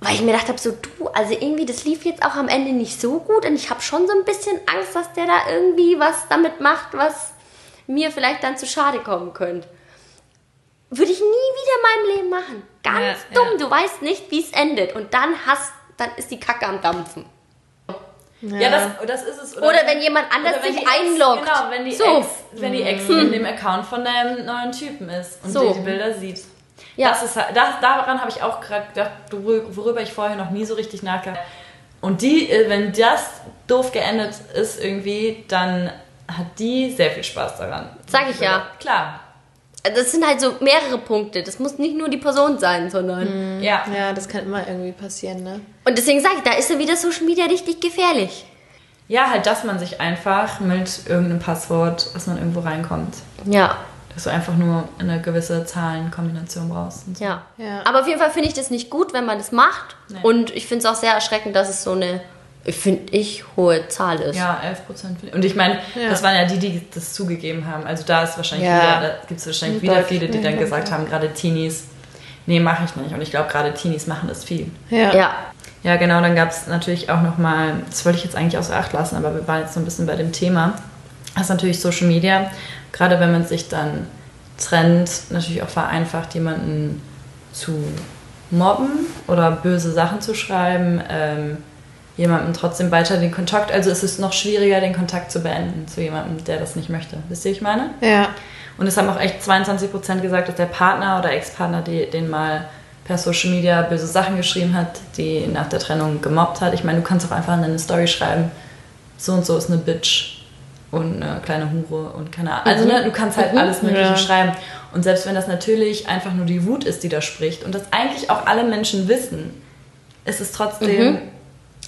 Weil ich mir gedacht habe, so du, also irgendwie, das lief jetzt auch am Ende nicht so gut und ich habe schon so ein bisschen Angst, dass der da irgendwie was damit macht, was mir vielleicht dann zu schade kommen könnte. Würde ich nie wieder in meinem Leben machen. Ganz Ja, dumm, ja. du weißt nicht, wie es endet und dann hast, dann ist die Kacke am Dampfen. Ja, das, das ist es. Oder wenn jemand anders oder wenn sich einloggt. Genau, wenn die So. Hm. Ex, wenn die Ex in dem Account von deinem neuen Typen ist und So. die, die Bilder sieht. Ja. Das ist, das, daran habe ich auch gerade gedacht, worü- worüber ich vorher noch nie so richtig nachgedacht habe. Und die, äh, wenn das doof geendet ist irgendwie, dann hat die sehr viel Spaß daran. Sag ich ja. Klar. Das sind halt so mehrere Punkte. Das muss nicht nur die Person sein, sondern. Hm. Ja. ja, das kann immer irgendwie passieren, ne? Und deswegen sage ich, da ist ja wieder Social Media richtig gefährlich. Ja, halt, dass man sich einfach mit irgendeinem Passwort, dass man irgendwo reinkommt. Ja. Dass du einfach nur eine gewisse Zahlenkombination brauchst. So. Ja. Ja. Aber auf jeden Fall finde ich das nicht gut, wenn man das macht. Nee. Und ich finde es auch sehr erschreckend, dass es so eine finde ich, hohe Zahl ist. Ja, 11 Prozent. Und ich meine, Ja. das waren ja die, die das zugegeben haben. Also da ist wahrscheinlich Ja. wieder, da gibt es wahrscheinlich wieder Deutlich viele, die dann gesagt haben, gerade Teenies, nee, mache ich nicht. Und ich glaube, gerade Teenies machen das viel. Ja. Ja. Ja, genau, dann gab es natürlich auch nochmal, das wollte ich jetzt eigentlich außer Acht lassen, aber wir waren jetzt so ein bisschen bei dem Thema. Das ist natürlich Social Media, gerade wenn man sich dann trennt, natürlich auch vereinfacht, jemanden zu mobben oder böse Sachen zu schreiben, ähm, jemandem trotzdem weiter den Kontakt, also es ist noch schwieriger, den Kontakt zu beenden zu jemandem, der das nicht möchte. Wisst ihr, ich meine? Ja. Und es haben auch echt 22% gesagt, dass der Partner oder Ex-Partner, den mal per Social Media böse Sachen geschrieben hat, die nach der Trennung gemobbt hat. Ich meine, du kannst auch einfach in eine Story schreiben, so und so ist eine Bitch und eine kleine Hure und keine Ahnung. Also ne, du kannst halt alles Mögliche Ja. schreiben. Und selbst wenn das natürlich einfach nur die Wut ist, die da spricht und das eigentlich auch alle Menschen wissen, ist es trotzdem...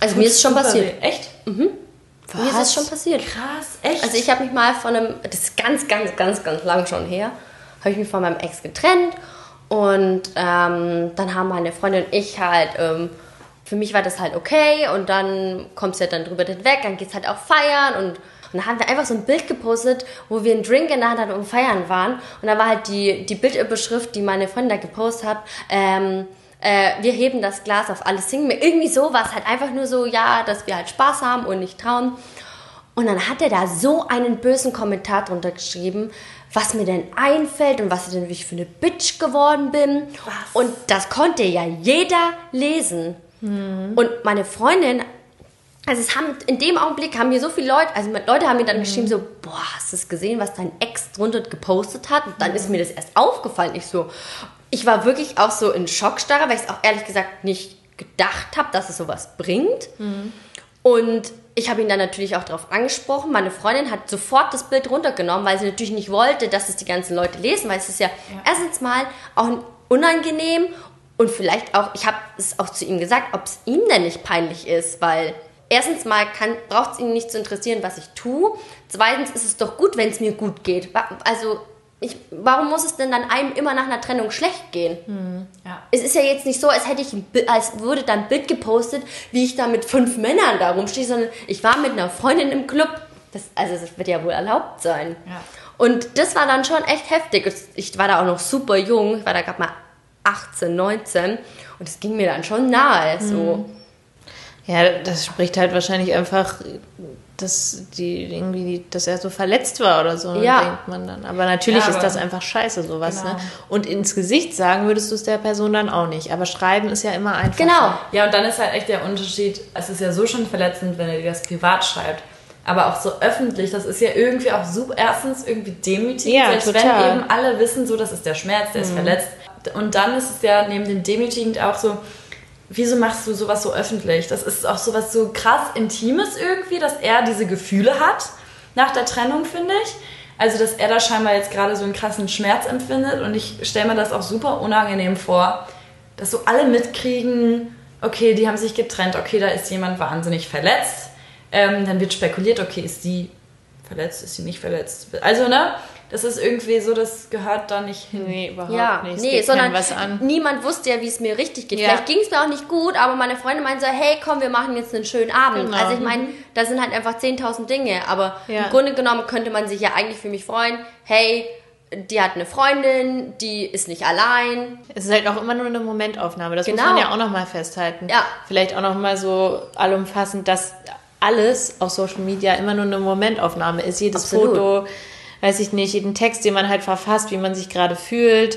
Also mir ist es schon passiert. weh. Echt? Mir ist es schon passiert. Krass, echt? Also ich habe mich mal von einem, das ist ganz, ganz, ganz, ganz lang schon her, habe ich mich von meinem Ex getrennt und ähm, dann haben meine Freundin und ich halt, ähm, für mich war das halt okay und dann kommst du ja dann drüber hinweg, dann geht's halt auch feiern und, und dann haben wir einfach so ein Bild gepostet, wo wir einen Drink in der Hand hatten und feiern waren und da war halt die, die Bildüberschrift, die meine Freundin da gepostet hat, ähm, äh, wir heben das Glas auf alles singen. Irgendwie so war es halt einfach nur so, ja, dass wir halt Spaß haben und nicht trauen. Und dann hat er da so einen bösen Kommentar drunter geschrieben, was mir denn einfällt und was ich denn wie ich für eine Bitch geworden bin. Und das konnte ja jeder lesen. Und meine Freundin, also es haben in dem Augenblick haben mir so viele Leute, also Leute haben mir dann geschrieben so, boah, hast du es gesehen, was dein Ex drunter gepostet hat? Und dann ist mir das erst aufgefallen. Ich so, ich war wirklich auch so in Schockstarre, weil ich es auch ehrlich gesagt nicht gedacht habe, dass es sowas bringt. Und ich habe ihn dann natürlich auch darauf angesprochen. Meine Freundin hat sofort das Bild runtergenommen, weil sie natürlich nicht wollte, dass es die ganzen Leute lesen, weil es ist ja, erstens mal auch unangenehm und vielleicht auch, ich habe es auch zu ihm gesagt, ob es ihm denn nicht peinlich ist, weil erstens mal braucht es ihn nicht zu interessieren, was ich tue. Zweitens ist es doch gut, wenn es mir gut geht. Also ich, warum muss es denn dann einem immer nach einer Trennung schlecht gehen? Ja. Es ist ja jetzt nicht so, als hätte ich, ein Bi- als würde da ein Bild gepostet, wie ich da mit fünf Männern da rumstehe, sondern ich war mit einer Freundin im Club. Das, also das wird ja wohl erlaubt sein. Ja. Und das war dann schon echt heftig. Ich war da auch noch super jung. Ich war da gerade mal 18, 19. Und es ging mir dann schon nahe. So. Ja, das spricht halt wahrscheinlich einfach, dass die irgendwie, dass er so verletzt war oder so, Ja. denkt man dann. Aber natürlich Ja, ist aber- das einfach scheiße, sowas, Genau. ne? Und ins Gesicht sagen würdest du es der Person dann auch nicht. Aber schreiben ist ja immer einfach. Genau. Ja, und dann ist halt echt der Unterschied, es ist ja so schon verletzend, wenn er dir das privat schreibt. Aber auch so öffentlich, das ist ja irgendwie auch super, erstens irgendwie demütigend, Ja, selbst total. wenn eben alle wissen, so, das ist der Schmerz, der ist verletzt. Und dann ist es ja neben dem demütigend auch so, wieso machst du sowas so öffentlich? Das ist auch sowas so krass Intimes irgendwie, dass er diese Gefühle hat nach der Trennung, finde ich. Also, dass er da scheinbar jetzt gerade so einen krassen Schmerz empfindet und ich stelle mir das auch super unangenehm vor, dass so alle mitkriegen, okay, die haben sich getrennt, okay, da ist jemand wahnsinnig verletzt. Ähm, dann wird spekuliert, okay, ist sie verletzt, ist sie nicht verletzt? Also, ne? Das ist irgendwie so, das gehört da nicht hin. Nee, überhaupt Ja, nicht. Es nee, geht sondern keinem was an. niemand wusste ja, wie es mir richtig geht. Ja. Vielleicht ging es mir auch nicht gut, aber meine Freundin meinte so, hey, komm, wir machen jetzt einen schönen Abend. Genau. Also ich meine, da sind halt einfach 10.000 Dinge, aber Ja. im Grunde genommen könnte man sich ja eigentlich für mich freuen, hey, die hat eine Freundin, die ist nicht allein. Es ist halt auch immer nur eine Momentaufnahme. Das muss Genau. man ja auch nochmal festhalten. Ja. Vielleicht auch nochmal so allumfassend, dass alles auf Social Media immer nur eine Momentaufnahme ist. Jedes Absolut. Foto, weiß ich nicht, jeden Text, den man halt verfasst, wie man sich gerade fühlt.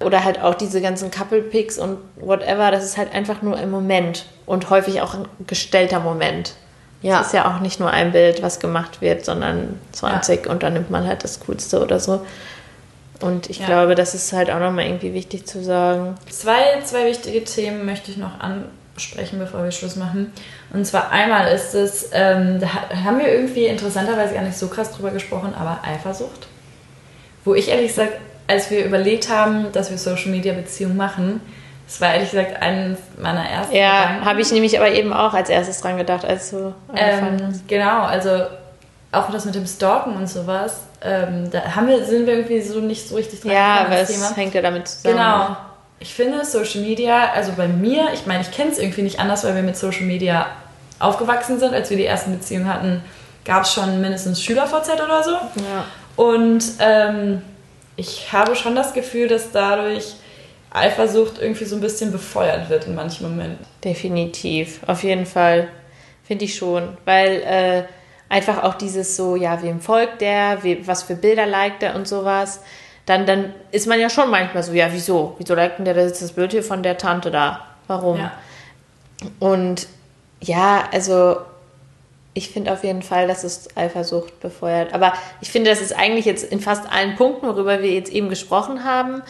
Oder halt auch diese ganzen Couple-Pics und whatever. Das ist halt einfach nur ein Moment. Und häufig auch ein gestellter Moment. Ja. Es ist ja auch nicht nur ein Bild, was gemacht wird, sondern 20 und dann nimmt man halt das Coolste oder so. Und ich Ja. glaube, das ist halt auch nochmal irgendwie wichtig zu sagen. Zwei, zwei wichtige Themen möchte ich noch ansprechen, bevor wir Schluss machen. Und zwar einmal ist es, ähm, da ha- haben wir irgendwie interessanterweise gar nicht so krass drüber gesprochen, aber Eifersucht. Wo ich ehrlich gesagt, als wir überlegt haben, dass wir Social Media Beziehungen machen, das war ehrlich gesagt eines meiner ersten Ja, habe ich nämlich aber eben auch als erstes dran gedacht, als du angefangen Ähm, hast. genau, also auch das mit dem Stalken und sowas, ähm, da haben wir, sind wir irgendwie so nicht so richtig dran Ja, aber ans es hängt ja damit zusammen. Genau. Ich finde Social Media, also bei mir, ich meine, ich kenne es irgendwie nicht anders, weil wir mit Social Media aufgewachsen sind, als wir die ersten Beziehungen hatten, gab es schon mindestens Schüler-VZ oder so. Ja. Und ähm, ich habe schon das Gefühl, dass dadurch Eifersucht irgendwie so ein bisschen befeuert wird in manchen Momenten. Definitiv, auf jeden Fall. Finde ich schon. Weil äh, einfach auch dieses so, ja, wem folgt der, we, was für Bilder liked er und sowas. Dann, dann ist man ja schon manchmal so, ja, wieso? Wieso liked denn der jetzt das Bild hier von der Tante da? Warum? Ja. Und ja, also ich finde auf jeden Fall, dass es Eifersucht befeuert. Aber ich finde, das ist eigentlich jetzt in fast allen Punkten, worüber wir jetzt eben gesprochen haben,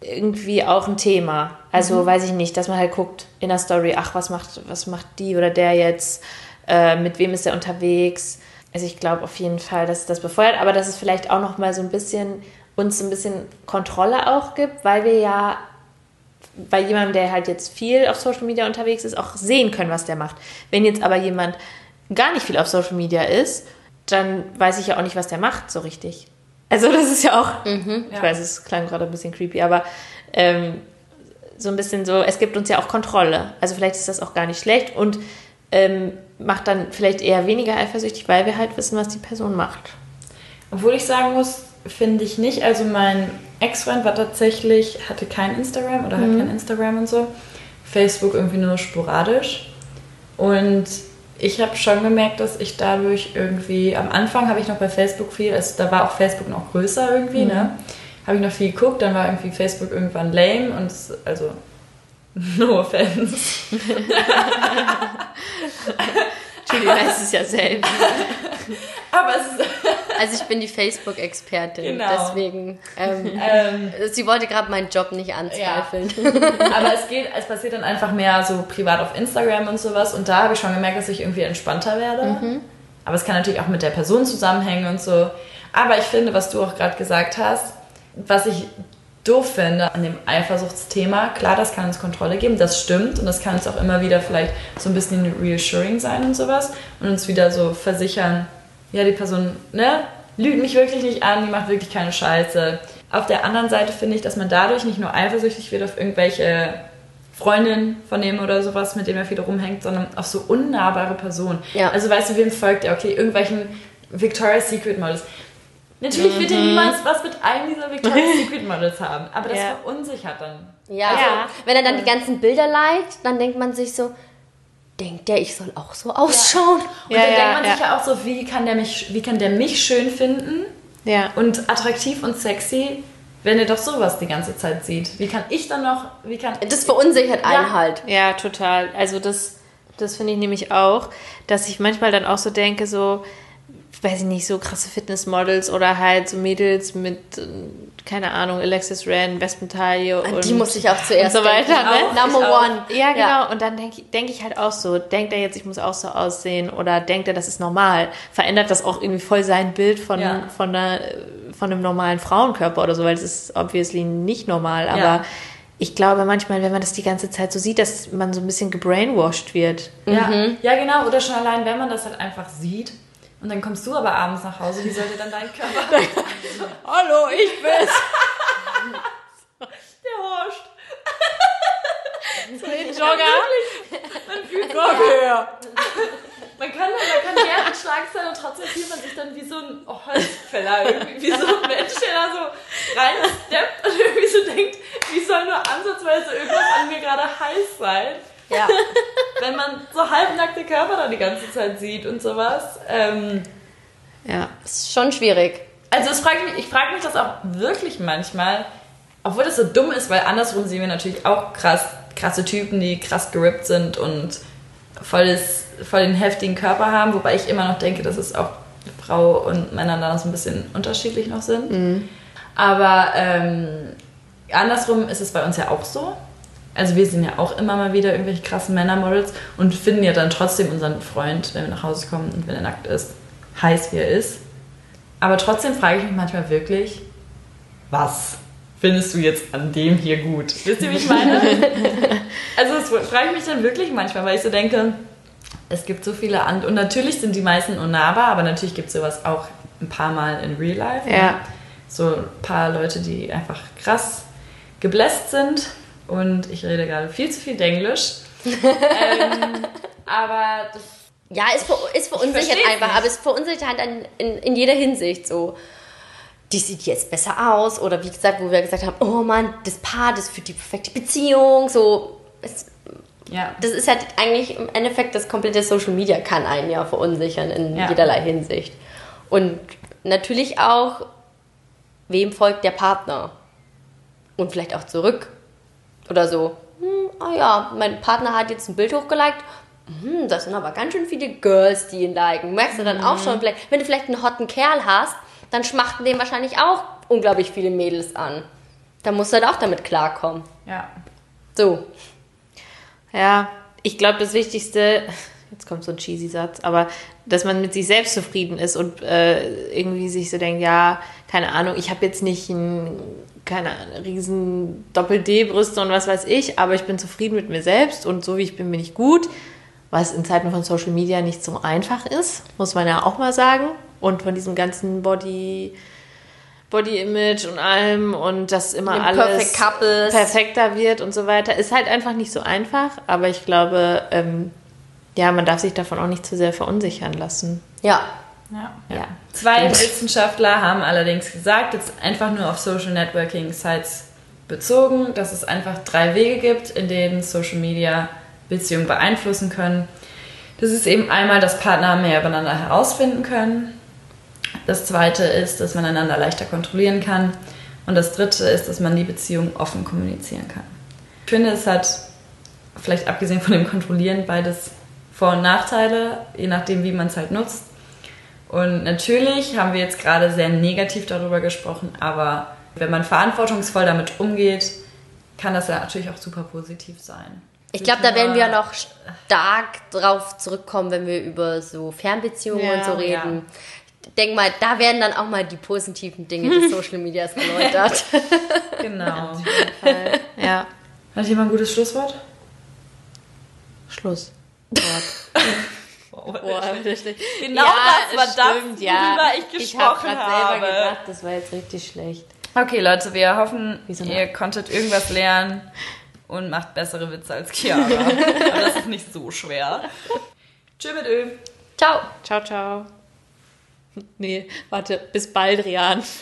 irgendwie auch ein Thema. Also weiß ich nicht, dass man halt guckt in der Story, ach, was macht, was macht die oder der jetzt, äh, mit wem ist er unterwegs. Also ich glaube auf jeden Fall, dass es das befeuert, aber dass es vielleicht auch noch mal so ein bisschen uns ein bisschen Kontrolle auch gibt, weil wir ja bei jemandem, der halt jetzt viel auf Social Media unterwegs ist, auch sehen können, was der macht. Wenn jetzt aber jemand gar nicht viel auf Social Media ist, dann weiß ich ja auch nicht, was der macht so richtig. Also das ist ja auch, ich weiß, es klang gerade ein bisschen creepy, aber ähm, so ein bisschen so, es gibt uns ja auch Kontrolle. Also vielleicht ist das auch gar nicht schlecht und ähm, macht dann vielleicht eher weniger eifersüchtig, weil wir halt wissen, was die Person macht. Obwohl ich sagen muss, finde ich nicht. Also mein Ex-Freund war tatsächlich, hatte kein Instagram oder hat kein Instagram und so. Facebook irgendwie nur sporadisch. Und ich habe schon gemerkt, dass ich dadurch irgendwie, am Anfang habe ich noch bei Facebook viel, also da war auch Facebook noch größer irgendwie, ne? Habe ich noch viel geguckt, dann war irgendwie Facebook irgendwann lame und es- also no offense. Julie weiß es ja selbst. Aber es ist, Also ich bin die Facebook-Expertin, Genau. deswegen. Ähm, ähm, sie wollte gerade meinen Job nicht anzweifeln. Aber es geht, es passiert dann einfach mehr so privat auf Instagram und sowas. Und da habe ich schon gemerkt, dass ich irgendwie entspannter werde. Aber es kann natürlich auch mit der Person zusammenhängen und so. Aber ich finde, was du auch gerade gesagt hast, was ich doof finde an dem Eifersuchtsthema, klar, das kann uns Kontrolle geben, das stimmt. Und das kann uns auch immer wieder vielleicht so ein bisschen reassuring sein und sowas. Und uns wieder so versichern, ja, die Person, ne, lügt mich wirklich nicht an, die macht wirklich keine Scheiße. Auf der anderen Seite finde ich, dass man dadurch nicht nur eifersüchtig wird auf irgendwelche Freundinnen von dem oder sowas, mit dem er viel rumhängt, sondern auf so unnahbare Personen. Ja. Also weißt du, wem folgt er? Okay, irgendwelchen Victoria's Secret Models. Natürlich wird er niemals was mit einem dieser Victoria's Secret Models haben, aber das Ja. verunsichert dann. Ja, Also- also, wenn er dann die ganzen Bilder liked, dann denkt man sich so, denkt der, ich soll auch so ausschauen? Und Ja, dann ja, denkt man ja. sich ja auch so, wie kann der mich, wie kann der mich schön finden Ja. und attraktiv und sexy, wenn er doch sowas die ganze Zeit sieht? Wie kann ich dann noch, wie kann Das verunsichert einen Ja. halt. Ja, total. Also das, das finde ich nämlich auch, dass ich manchmal dann auch so denke, so, weiß ich nicht, so krasse Fitnessmodels oder halt so Mädels mit, keine Ahnung, Alexis Ren, Westentaille An und die muss ich auch zuerst und so weiter, denken. ne? Number Ich auch. one. Ja, genau. Und dann denke denk ich halt auch so, denkt er jetzt, ich muss auch so aussehen oder denkt er, das ist normal? Verändert das auch irgendwie voll sein Bild von, Ja. von, einer, von einem normalen Frauenkörper oder so, weil es ist obviously nicht normal. Aber Ja. ich glaube manchmal, wenn man das die ganze Zeit so sieht, dass man so ein bisschen gebrainwashed wird. Ja, ja, genau. Oder schon allein, wenn man das halt einfach sieht. Und dann kommst du aber abends nach Hause, wie sollte dann dein Körper? Hallo, ich bin's. Der Horst. Den Jogger. Man fühlt Komm her. Man kann, man kann Gärtenschlag sein und trotzdem fühlt man sich dann wie so ein Holzfäller, irgendwie wie so ein Mensch, der da so reinsteppt und irgendwie so denkt, wie soll nur ansatzweise irgendwas an mir gerade heiß sein. Ja. Wenn man so halbnackte Körper da die ganze Zeit sieht und sowas. Ähm, Ja. ist schon schwierig. also es fragt mich, ich frage mich das auch wirklich manchmal, obwohl das so dumm ist, weil andersrum sehen wir natürlich auch krass, krasse Typen, die krass gerippt sind und voll, das, voll den heftigen Körper haben, wobei ich immer noch denke, dass es auch Frau und Männer da so ein bisschen unterschiedlich noch sind. Aber ähm, andersrum ist es bei uns ja auch so. Also wir sehen ja auch immer mal wieder irgendwelche krassen Männermodels und finden ja dann trotzdem unseren Freund, wenn wir nach Hause kommen und wenn er nackt ist, heiß wie er ist. Aber trotzdem frage ich mich manchmal wirklich, was findest du jetzt an dem hier gut? Wisst ihr, wie ich meine? also das frage ich mich dann wirklich manchmal, weil ich so denke, es gibt so viele an und natürlich sind die meisten unnahbar, aber natürlich gibt es sowas auch ein paar Mal in Real Life. Ja. So ein paar Leute, die einfach krass gebläst sind und ich rede gerade viel zu viel Denglisch. ähm, aber das Ja, ist, ver ist verunsichert einfach, aber es verunsichert halt an, in, in jeder Hinsicht so. Die sieht jetzt besser aus oder wie gesagt, wo wir gesagt haben, oh Mann, das Paar, das für die perfekte Beziehung, so. Es, ja. das ist halt eigentlich im Endeffekt das komplette Social Media kann einen ja verunsichern in Ja. jederlei Hinsicht. Und natürlich auch, wem folgt der Partner? Und vielleicht auch zurück. Oder so, hm, ah ja, mein Partner hat jetzt ein Bild hochgeliked. Hm, das sind aber ganz schön viele Girls, die ihn liken. Merkst du dann auch schon, vielleicht, wenn du vielleicht einen hotten Kerl hast, dann schmachten dem wahrscheinlich auch unglaublich viele Mädels an. Da musst du halt auch damit klarkommen. ja. So. Ja, ich glaube, das Wichtigste, jetzt kommt so ein cheesy Satz, aber dass man mit sich selbst zufrieden ist und äh, irgendwie sich so denkt, ja, keine Ahnung, ich habe jetzt nicht ein, keine riesen Doppel-D-Brüste und was weiß ich, aber ich bin zufrieden mit mir selbst und so wie ich bin, bin ich gut. Was in Zeiten von Social Media nicht so einfach ist, muss man ja auch mal sagen. Und von diesem ganzen Body, Body Image und allem und das immer Dem alles perfekter wird und so weiter. Ist halt einfach nicht so einfach, aber ich glaube, ähm, ja, man darf sich davon auch nicht zu sehr verunsichern lassen. Ja. Ja. Ja. Zwei Wissenschaftler haben allerdings gesagt, jetzt einfach nur auf Social Networking Sites bezogen, dass es einfach drei Wege gibt, in denen Social Media Beziehungen beeinflussen können. Das ist eben einmal, dass Partner mehr übereinander herausfinden können. Das zweite ist, dass man einander leichter kontrollieren kann. Und das dritte ist, dass man die Beziehung offen kommunizieren kann. Ich finde, es hat, vielleicht abgesehen von dem Kontrollieren, beides Vor- und Nachteile, je nachdem, wie man es halt nutzt. Und natürlich haben wir jetzt gerade sehr negativ darüber gesprochen, aber wenn man verantwortungsvoll damit umgeht, kann das ja natürlich auch super positiv sein. Ich glaube, da werden wir noch stark drauf zurückkommen, wenn wir über so Fernbeziehungen Ja, und so ja. reden. Ich denke mal, da werden dann auch mal die positiven Dinge des Social Medias erläutert. Genau. Ja. Hat jemand ein gutes Schlusswort? Schluss. Boah, Genau das war das, stimmt, ja. worüber ich Ich habe gesprochen gerade selber habe. gedacht, das war jetzt richtig schlecht. Okay, Leute, wir hoffen, Wie so eine- ihr konntet irgendwas lernen und macht bessere Witze als Chiara. Aber das ist nicht so schwer. Tschüss mit Ö. Ciao. Ciao, ciao. Nee, warte, bis bald, Rian.